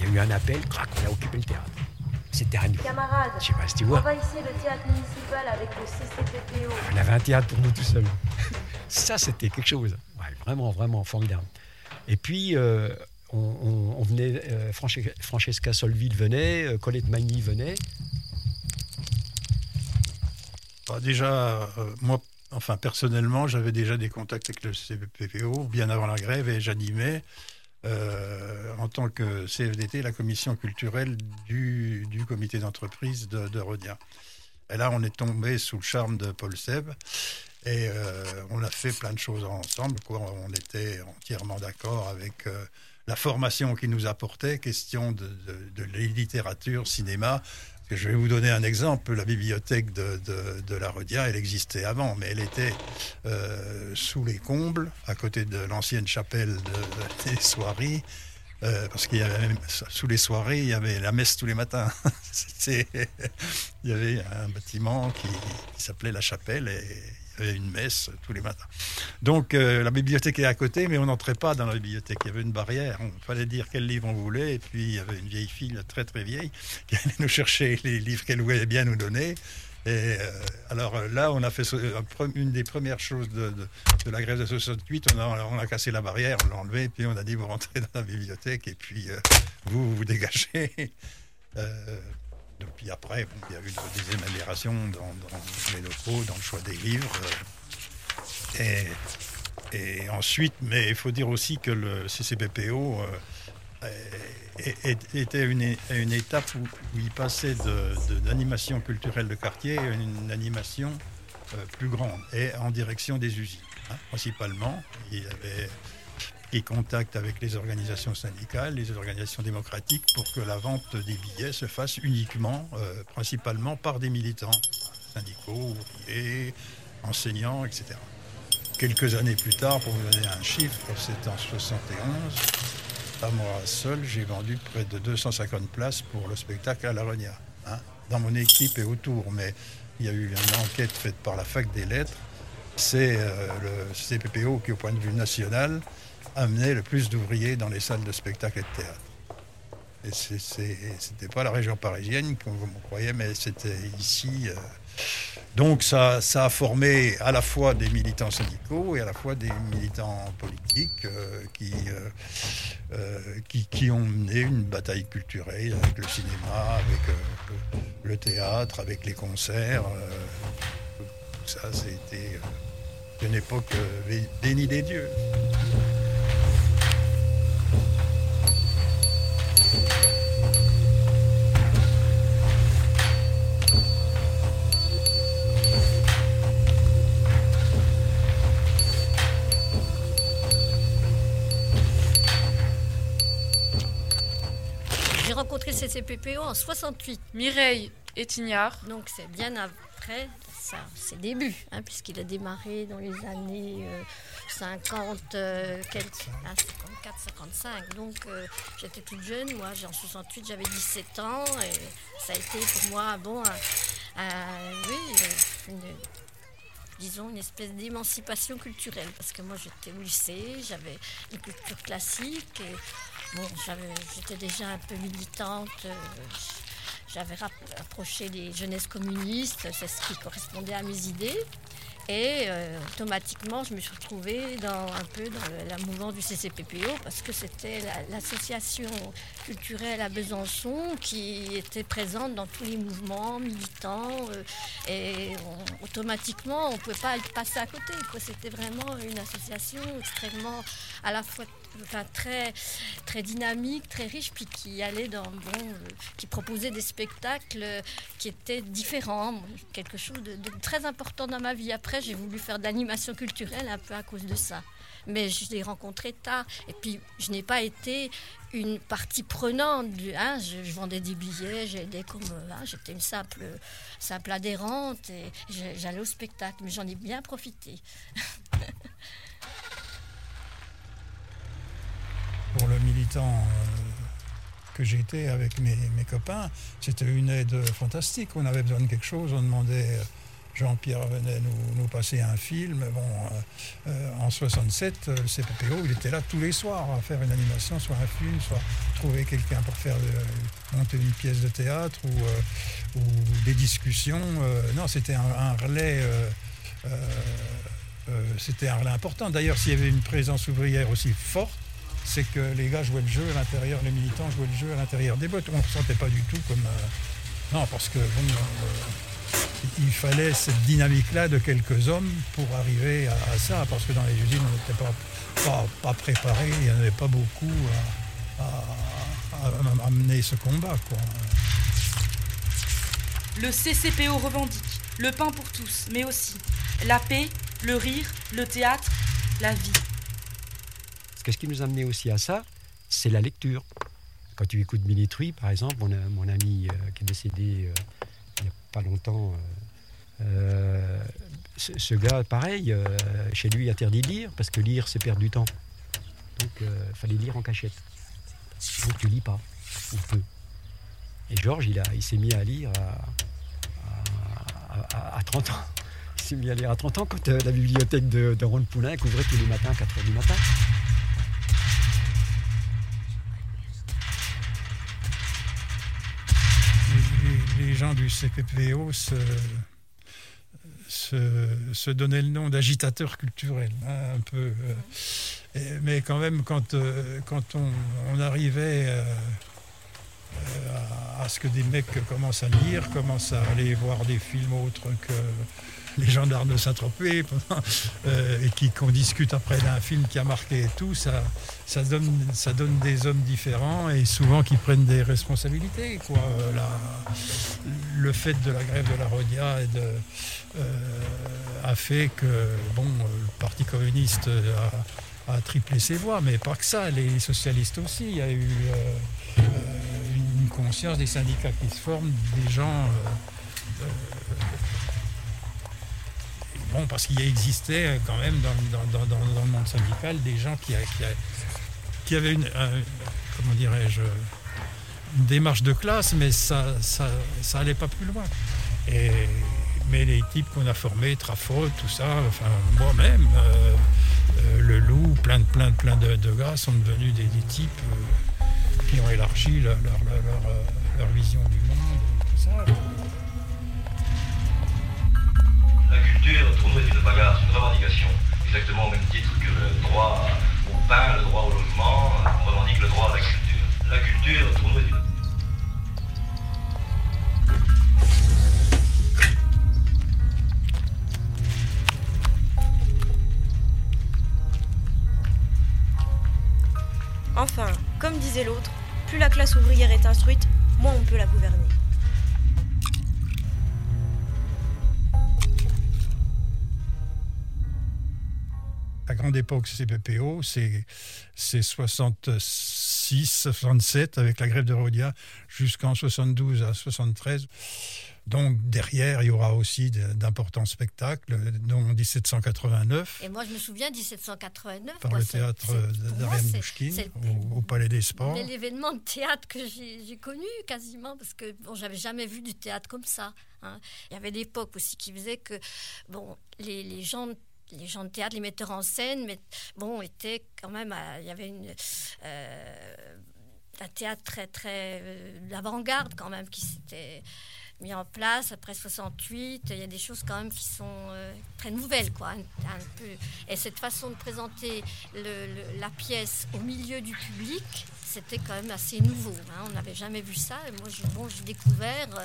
Il y a eu un appel, crac, on a occupé le théâtre. C'était à nous. Camarades, Je sais pas si tu vois. envahissez le théâtre municipal avec le CCPPO. On avait un théâtre pour nous tout seuls. Ça, c'était quelque chose. vraiment, vraiment formidable. Et puis, on, venait, euh, Francesca Solville venait, euh, Colette Magny venait. Bah, déjà, euh, moi, enfin personnellement, j'avais déjà des contacts avec le CPPO bien avant la grève et j'animais en tant que CFDT la commission culturelle du, comité d'entreprise de, de, Rodia. Et là, on est tombé sous le charme de Paul Seb. Et on a fait plein de choses ensemble. On était entièrement d'accord avec la formation qu'il nous apportait, question de, littérature, cinéma. Je vais vous donner un exemple. La bibliothèque de, la Rodia, elle existait avant, mais elle était euh, sous les combles, à côté de l'ancienne chapelle des Soieries. Euh, parce qu'il y avait même, sous les soirées, il y avait la messe tous les matins. Il y avait un bâtiment qui, qui s'appelait la chapelle et une messe tous les matins. Donc euh, la bibliothèque est à côté, mais on n'entrait pas dans la bibliothèque. Il y avait une barrière. Il fallait dire quel livre on voulait. Et puis il y avait une vieille fille, très très vieille, qui allait nous chercher les livres qu'elle voulait bien nous donner. Et euh, alors euh, là, on a fait une des premières choses de, la grève de 68. On a, on a cassé la barrière, on l'a enlevé, puis on a dit vous rentrez dans la bibliothèque et puis vous vous dégagez. Euh, donc, puis après, il y a eu des améliorations dans, les locaux, dans le choix des livres. euh, et, ensuite, mais il faut dire aussi que le CCPPO euh, était à une étape où, il passait de- de- culturelle de quartier à une animation euh, plus grande et en direction des usines, hein, principalement. Il y avait qui contact avec les organisations syndicales, les organisations démocratiques, pour que la vente des billets se fasse uniquement, euh, principalement par des militants syndicaux, ouvriers, enseignants, etc. Quelques années plus tard, pour vous donner un chiffre, c'est en 71, à moi seul, j'ai vendu près de 250 places pour le spectacle à La Renia, hein, dans mon équipe et autour. Mais il y a eu une enquête faite par la fac des lettres. C'est euh, le CPPO qui, au point de vue national, amenait le plus d'ouvriers dans les salles de spectacle et de théâtre. Et c'était pas la région parisienne, comme vous croyez, mais c'était ici. euh. Donc ça, a formé à la fois des militants syndicaux et à la fois des militants politiques euh, qui, euh, qui, qui ont mené une bataille culturelle avec le cinéma, avec le, théâtre, avec les concerts. ça, c'était une époque bénie des dieux. CCPPO en 68. Mireille Etignard. Donc c'est bien après ça, ses débuts, hein, puisqu'il a démarré dans les années euh, 50, euh, quel- ah, 54, 55. Donc euh, j'étais toute jeune, moi j'ai- en 68 j'avais 17 ans et ça a été pour moi bon, un- un- oui, euh, une, disons, une espèce d'émancipation culturelle. Parce que moi, j'étais au lycée, j'avais une culture classique. Et, bon, j'étais déjà un peu militante. euh, j'avais approché des jeunesses communistes, c'est ce qui correspondait à mes idées. Et euh, automatiquement, je me suis retrouvée dans, un peu dans le- mouvement du CCPPO parce que c'était la- l'association culturelle à Besançon qui était présente dans tous les mouvements militants. euh, et automatiquement, on ne pouvait pas être passé à côté. C'était vraiment une association extrêmement, à la fois enfin, très, très dynamique, très riche, puis qui allait dans, bon, euh, qui proposait des spectacles qui étaient différents. Quelque chose de, très important dans ma vie. Après, j'ai voulu faire de l'animation culturelle un peu à cause de ça. Mais je l'ai rencontré tard. Et puis, je n'ai pas été une partie prenante. Du, hein, je, vendais des billets, j'aidais comme. euh, hein, J'étais une simple, simple adhérente et j'allais au spectacle. Mais j'en ai bien profité. pour le militant euh, que j'étais avec mes, copains, c'était une aide fantastique. On avait besoin de quelque chose, on demandait. euh, Jean-Pierre venait nous, passer un film. Bon, euh, en 67, euh, le CPPO, il était là tous les soirs à faire une animation, soit un film, soit trouver quelqu'un pour faire monter une pièce de théâtre ou, des discussions. Non, c'était un, relais. c'était un relais important. D'ailleurs, s'il y avait une présence ouvrière aussi forte, c'est que les gars jouaient le jeu à l'intérieur, les militants jouaient le jeu à l'intérieur des bottes. On ne sentait pas du tout comme. euh, non, parce que bon, euh, il fallait cette dynamique-là de quelques hommes pour arriver à, ça, parce que dans les usines, on n'était pas, pas, pas préparé, il n'y en avait pas beaucoup à, à- à- à mener ce combat. Le CCPO revendique le pain pour tous, mais aussi la paix, le rire, le théâtre, la vie. Parce que ce qui nous a aussi à ça, c'est la lecture. Quand tu écoutes Militruy, par exemple, mon, ami euh, qui est décédé euh, il n'y a pas longtemps, euh, ce, gars, pareil, chez lui, interdit de lire, parce que lire, c'est perdre du temps. Donc, il fallait lire en cachette. Donc tu lis pas, ou peu. Et Georges, il, il s'est mis à lire à, 30 ans. Il s'est mis à lire à 30 ans quand la bibliothèque de, de Ron Poulain couvrait tous les matins à 4 h du matin. Du CPPO se, se, le nom d'agitateurs culturels, hein, un peu. Euh, mais quand même, quand, euh, quand on, on arrivait à ce que des mecs commencent à lire, commencent à aller voir des films autres que les gendarmes de Saint-Tropez, euh, et qui, qu'on discute après d'un film qui a marqué tout, ça, ça, donne, ça donne des hommes différents et souvent qui prennent des responsabilités. Quoi. le fait de la grève de la Rodia euh, a fait que bon, le Parti communiste a, triplé ses voix, mais pas que ça, les socialistes aussi. Il y a eu euh, une conscience des syndicats qui se forment, des gens bon, parce qu'il existait quand même dans, le monde syndical des gens qui, avaient une, comment dirais-je, démarche de classe, mais ça, ça, ça allait pas plus loin. Mais les types qu'on a formés, Trafo, tout ça, enfin moi-même, euh, euh, le loup, plein de plein de plein de, gars sont devenus des, types euh, qui ont élargi leur, vision du monde. Pour nous, est une bagarre, une revendication, exactement au même titre que le droit au pain, le droit au logement, on revendique le droit à la culture. La culture, pour nous, est. Enfin, comme disait l'autre, plus la classe ouvrière est instruite, moins on peut la gouverner. La grande époque CPPO, c'est 66, 67 avec la grève de Rodia jusqu'en 72 à 73. Donc derrière, il y aura aussi d'importants spectacles, dont 1789. Et moi, je me souviens 1789. Par le théâtre d'Ariane Bouchkine, au, Palais des Sports. C'est l'événement de théâtre que j'ai connu quasiment, parce que bon, j'avais jamais vu du théâtre comme ça. Hein. Il y avait l'époque aussi qui faisait que bon, les, les gens les gens de théâtre, les metteurs en scène, mais bon, étaient quand même, il y avait euh, un théâtre très très euh, d'avant-garde quand même qui s'était mis en place après 68. Il y a des choses quand même qui sont euh, très nouvelles, quoi, un, peu. Et cette façon de présenter la pièce au milieu du public, c'était quand même assez nouveau. Hein. On n'avait jamais vu ça. Et moi, bon, j'ai découvert, euh,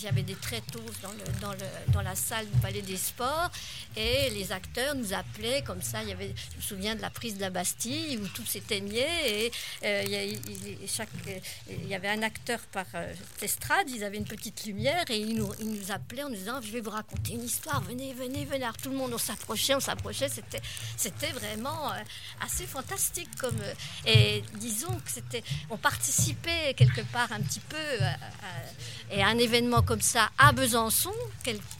j'avais des tréteaux dans, le, dans, le, dans la salle du Palais des Sports et les acteurs nous appelaient comme ça. Il y avait, je me souviens de la prise de la Bastille où tout s'éteignait et euh, il, y chaque, il y avait un acteur par euh, estrade, ils avaient une petite lumière et ils nous, ils nous appelaient en nous disant Je vais vous raconter une histoire, venez, venez, venez. Alors tout le monde, on s'approchait, on s'approchait. C'était, vraiment assez fantastique. Comme, et disons que c'était on participait quelque part un petit peu à, et un événement comme ça à Besançon,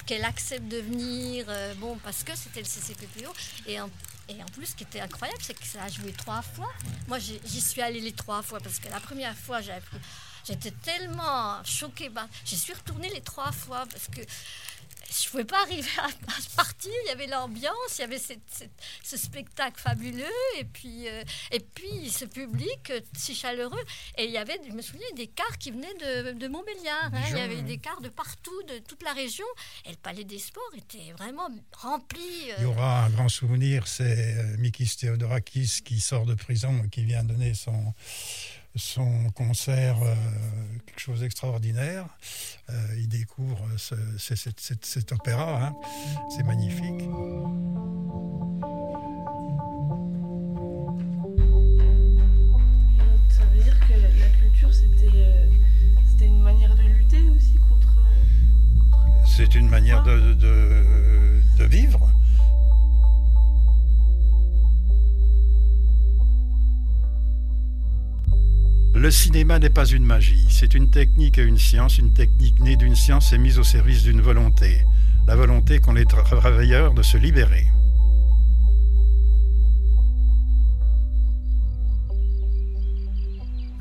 qu'elle accepte de venir, euh, bon, parce que c'était le CCPPO. Et en, et en plus, ce qui était incroyable, c'est que ça a joué trois fois. Moi, j'y suis allée les trois fois parce que la première fois, j'étais tellement choquée. Bah, j'y suis retournée les trois fois parce que je ne pouvais pas arriver à, partir. Il y avait l'ambiance, il y avait ce spectacle fabuleux, et puis, euh, et puis ce public euh, si chaleureux. Et il y avait, je me souviens, des cars qui venaient de, de Montbéliard. Hein. Il y avait des cars de partout, de toute la région. Et le Palais des Sports était vraiment rempli. Euh. Il y aura un grand souvenir, c'est Mikis Theodorakis qui sort de prison et qui vient donner son son concert euh, quelque chose d'extraordinaire. Euh, il découvre cet opéra, hein. c'est magnifique. Ça veut dire que la culture, euh, c'était une manière de lutter aussi contre... C'est une manière de, de vivre. Le cinéma n'est pas une magie, c'est une technique et une science, une technique née d'une science et mise au service d'une volonté, la volonté qu'ont les travailleurs de se libérer.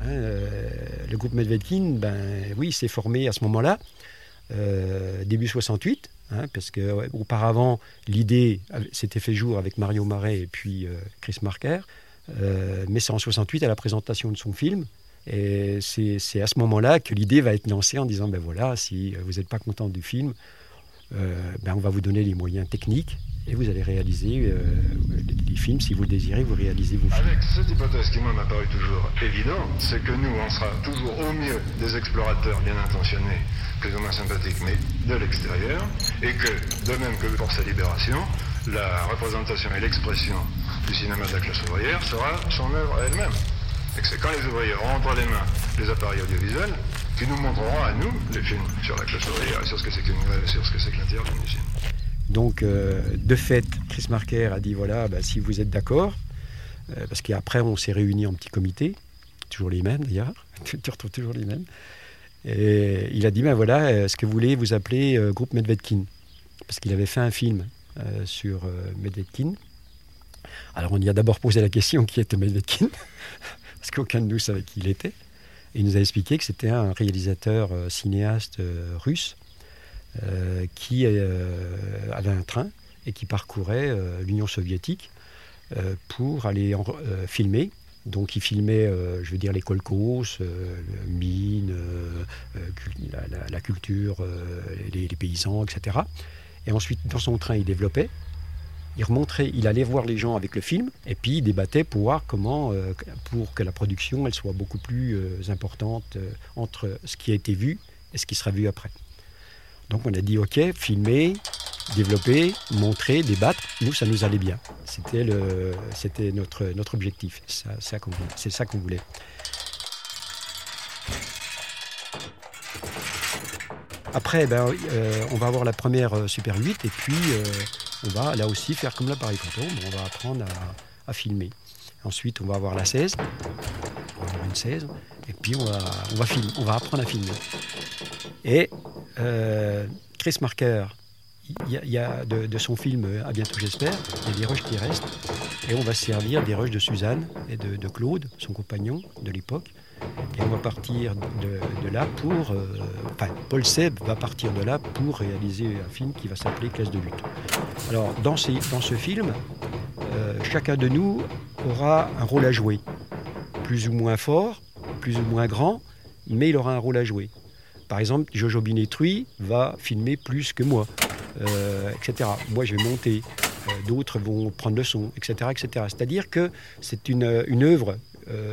Hein, euh, le groupe Medvedkin, ben oui, s'est formé à ce moment-là, euh, début 68, hein, parce que auparavant l'idée s'était fait jour avec Mario Marais et puis euh, Chris Marker, mais c'est en 68 à la présentation de son film. Et c'est à ce moment-là que l'idée va être lancée en disant ben voilà, si vous n'êtes pas content du film, euh, ben on va vous donner les moyens techniques et vous allez réaliser euh, les films si vous le désirez, vous réalisez vos films. Avec cette hypothèse qui, m'a paru toujours évidente, c'est que nous, on sera toujours au mieux des explorateurs bien intentionnés, plus ou moins sympathiques, mais de l'extérieur, et que, de même que pour sa libération, la représentation et l'expression du cinéma de la classe ouvrière sera son œuvre elle-même. Et que c'est quand les ouvriers auront entre les mains les appareils audiovisuels qui nous montreront à nous les films sur la classe ouvrière et sur ce que c'est ce que l'intérieur d'une usine. Donc, euh, de fait, Chris Marker a dit voilà, bah, si vous êtes d'accord, euh, parce qu'après, on s'est réunis en petit comité, toujours les mêmes d'ailleurs, tu retrouves toujours les mêmes. Et il a dit ben voilà, est-ce que vous voulez vous appeler euh, groupe Medvedkin Parce qu'il avait fait un film euh, sur euh, Medvedkin. Alors, on y a d'abord posé la question qui était Medvedkin, parce qu'aucun de nous savait qui il était. Et il nous a expliqué que c'était un réalisateur euh, cinéaste euh, russe euh, qui avait un train et qui parcourait l'Union soviétique pour aller filmer. Donc il filmait, je veux dire, les kolkhozes, mines, la, culture, les paysans, etc. Et ensuite, dans son train, il développait. Il remontrait, il allait voir les gens avec le film, et puis il débattait pour voir comment, euh, pour que la production elle soit beaucoup plus euh, importante euh, entre ce qui a été vu et ce qui sera vu après. Donc on a dit ok, filmer, développer, montrer, débattre. Nous, ça nous allait bien. C'était le, c'était notre notre objectif. C'est ça qu'on voulait. Après, ben, on va avoir la première Super 8 et puis on va là aussi faire comme l'appareil photo. On va apprendre à, filmer. Ensuite, on va avoir la 16. On va avoir une 16. Et puis on va, on va, filmer, on va apprendre à filmer. Et euh, Chris Marker, y a, de, son film euh, À bientôt j'espère, il y a des rushs qui restent. Et on va se servir des rushs de Suzanne et de Claude, son compagnon de l'époque. Et on va partir de, là pour. euh, enfin, Paul Seb va partir de là pour réaliser un film qui va s'appeler Classe de lutte. Alors, dans, ce film, euh, chacun de nous aura un rôle à jouer. Plus ou moins fort, plus ou moins grand, mais il aura un rôle à jouer. Par exemple, Jojo Binetruy va filmer plus que moi, euh, etc. Moi, je vais monter, d'autres vont prendre le son, etc. etc. C'est-à-dire que c'est une, œuvre,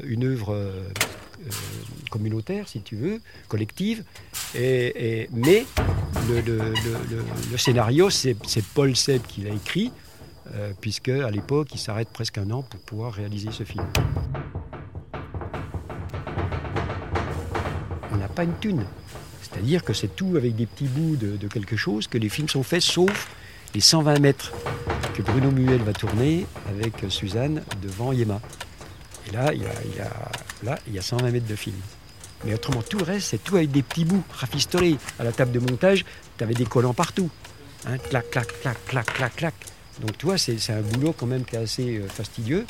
une œuvre communautaire, si tu veux, collective, et, mais le, scénario, c'est Paul Seb qui l'a écrit, euh, puisque à l'époque, il s'arrête presque un an pour pouvoir réaliser ce film. On n'a pas une thune. C'est-à-dire que c'est tout avec des petits bouts de quelque chose que les films sont faits, sauf les 120 mètres que Bruno Muel va tourner avec Suzanne devant Yema. Et là, il y a, il y a- là, il y a 120 mètres de film. Mais autrement, tout le reste, c'est tout avec des petits bouts rafistolés. À la table de montage, tu avais des collants partout. Hein, clac, clac, clac, clac, clac, clac. Donc, tu vois, c'est un boulot quand même qui est assez euh, fastidieux.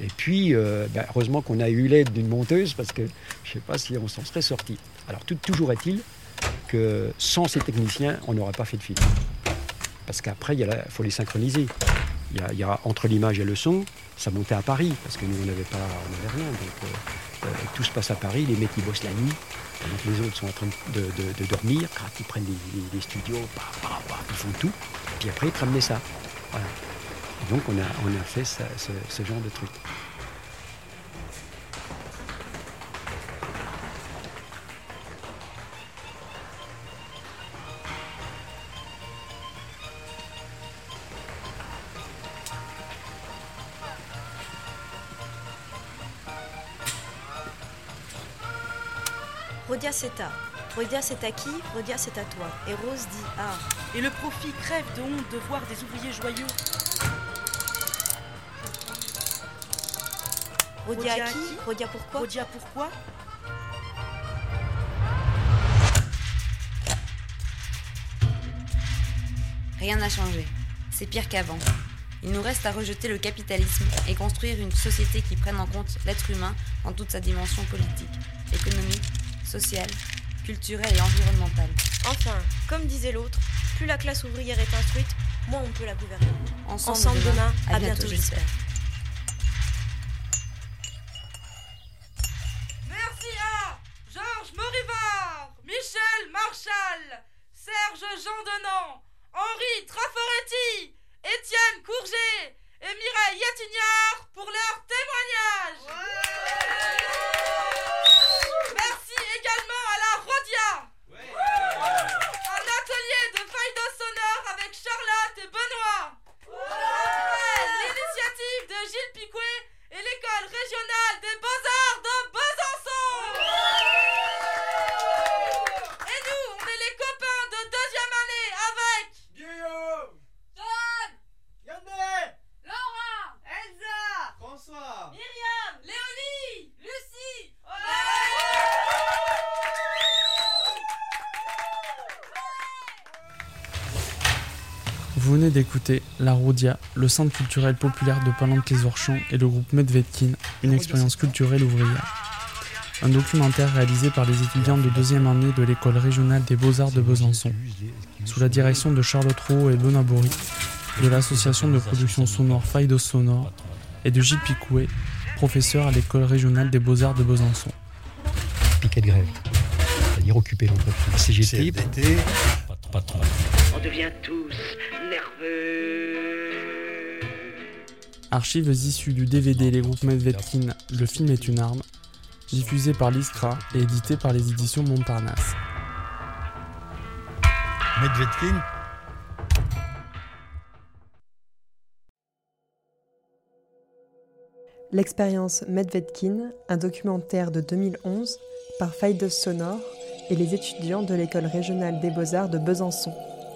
Et puis, euh, ben, heureusement qu'on a eu l'aide d'une monteuse parce que je ne sais pas si on s'en serait sorti. Alors, toujours est-il que sans ces techniciens, on n'aurait pas fait de film. Parce qu'après, il faut les synchroniser. Il y, a, entre l'image et le son, ça montait à Paris, parce que nous, on n'avait pas, rien. Donc, euh, euh, tout se passe à Paris, les mecs, ils bossent la nuit. Donc, les autres sont en train de, dormir, ils prennent des, studios, ils font tout. Puis après, ils te ramenaient ça. Donc, on a, on a fait ce, ce genre de truc. Rodia c'est à. Rodia c'est à qui? Rodia c'est à toi. Et Rose dit ah. Et le profit crève de honte de voir des ouvriers joyeux. Rodia à qui? Rodia pourquoi Rodia pourquoi Rien n'a changé. C'est pire qu'avant. Il nous reste à rejeter le capitalisme et construire une société qui prenne en compte l'être humain dans toute sa dimension politique, économique, sociale, culturelle et environnementale. Enfin, comme disait l'autre, plus la classe ouvrière est instruite, moins on peut la gouverner. Ensemble, Ensemble demain, demain, à à bientôt, bientôt, j'espère. Merci à Georges Morivard, Michel Marchal, Serge Jean Henri Traforetti, Étienne Courget et Mireille Yetignard pour leur témoignage également à la Rodia. Un atelier de faïdo sonore avec Charlotte et Benoît. L'initiative de Gilles Picouet et l'école régionale des beaux-arts Vous venez d'écouter La Roudia, le centre culturel populaire de Palanque-les-Orchamps et le groupe Medvedkin, une expérience culturelle ouvrière. Un documentaire réalisé par les étudiants de deuxième année de l'école régionale des beaux-arts de Besançon, sous la direction de Charlotte Roux et Benoît Bory, de l'association de production sonore Faidos Sonore et de Gilles Picouet, professeur à l'école régionale des beaux-arts de Besançon. Piquet de grève, c'est-à-dire occuper l'entreprise. CGT, patron. On devient tous. Archives issues du DVD Les groupes Medvedkin, Le film est une arme, diffusé par l'ISCRA et édité par les éditions Montparnasse. Medvedkin L'expérience Medvedkin, un documentaire de 2011 par Faidos Sonore et les étudiants de l'école régionale des beaux-arts de Besançon.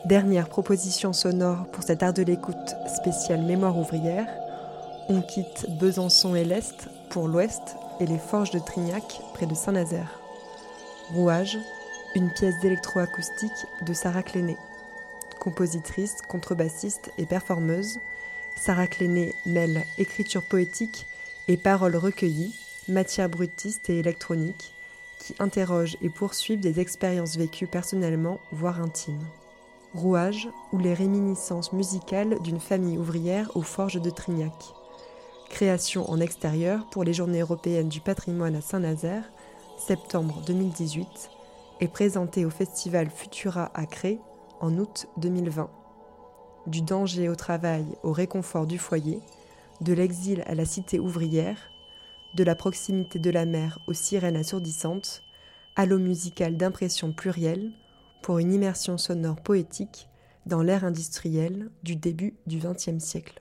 Dernière proposition sonore pour cet art de l'écoute spécial Mémoire ouvrière. On quitte Besançon et l'Est pour l'Ouest et les forges de Trignac près de Saint-Nazaire. Rouage, une pièce d'électroacoustique de Sarah Cléné. Compositrice, contrebassiste et performeuse, Sarah Cléné mêle écriture poétique et paroles recueillies, matière brutiste et électronique, qui interrogent et poursuivent des expériences vécues personnellement, voire intimes. Rouage ou les réminiscences musicales d'une famille ouvrière aux forges de Trignac. Création en extérieur pour les Journées européennes du patrimoine à Saint-Nazaire, septembre 2018, et présentée au festival Futura à Cré en août 2020. Du danger au travail au réconfort du foyer, de l'exil à la cité ouvrière, de la proximité de la mer aux sirènes assourdissantes, à l'eau musicale d'impression plurielle, pour une immersion sonore poétique dans l'ère industrielle du début du XXe siècle.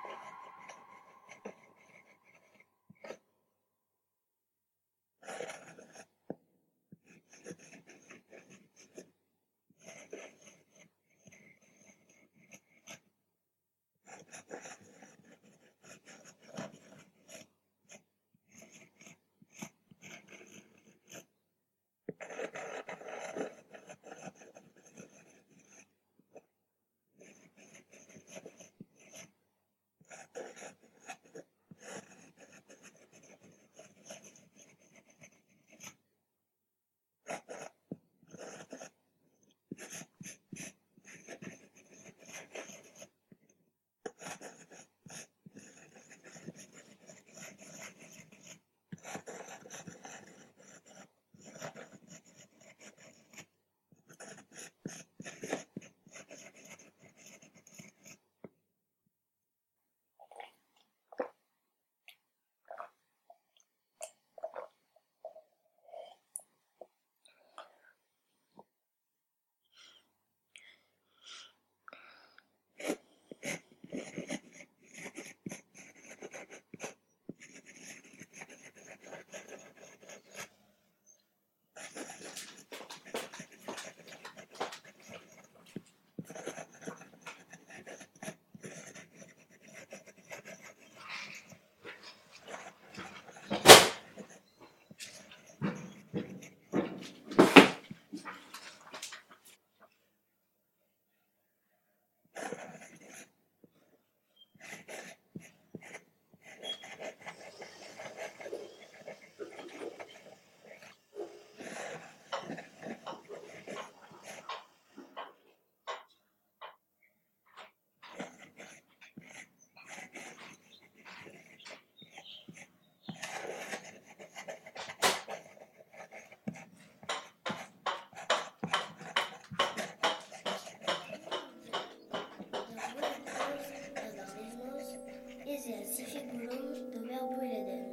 et la circuit boulange d'Oberbouy-l'Eden.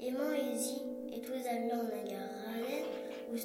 Aimant Easy et tous amis en Niagara, ou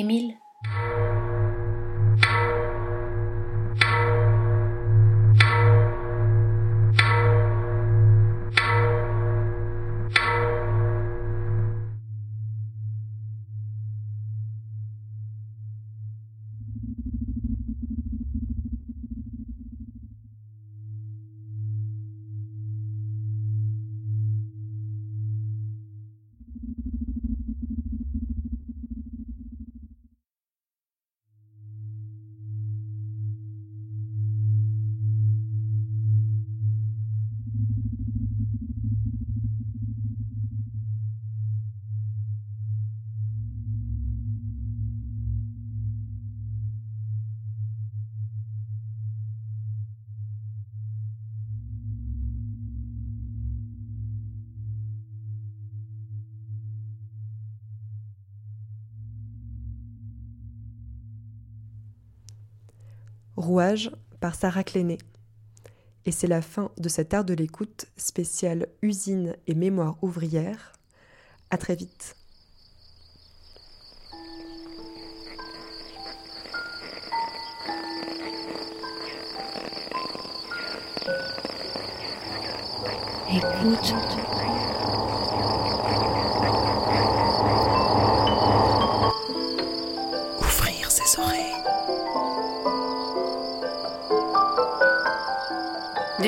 Émile Par Sarah Cléné. Et c'est la fin de cet art de l'écoute spécial usine et mémoire ouvrière. À très vite.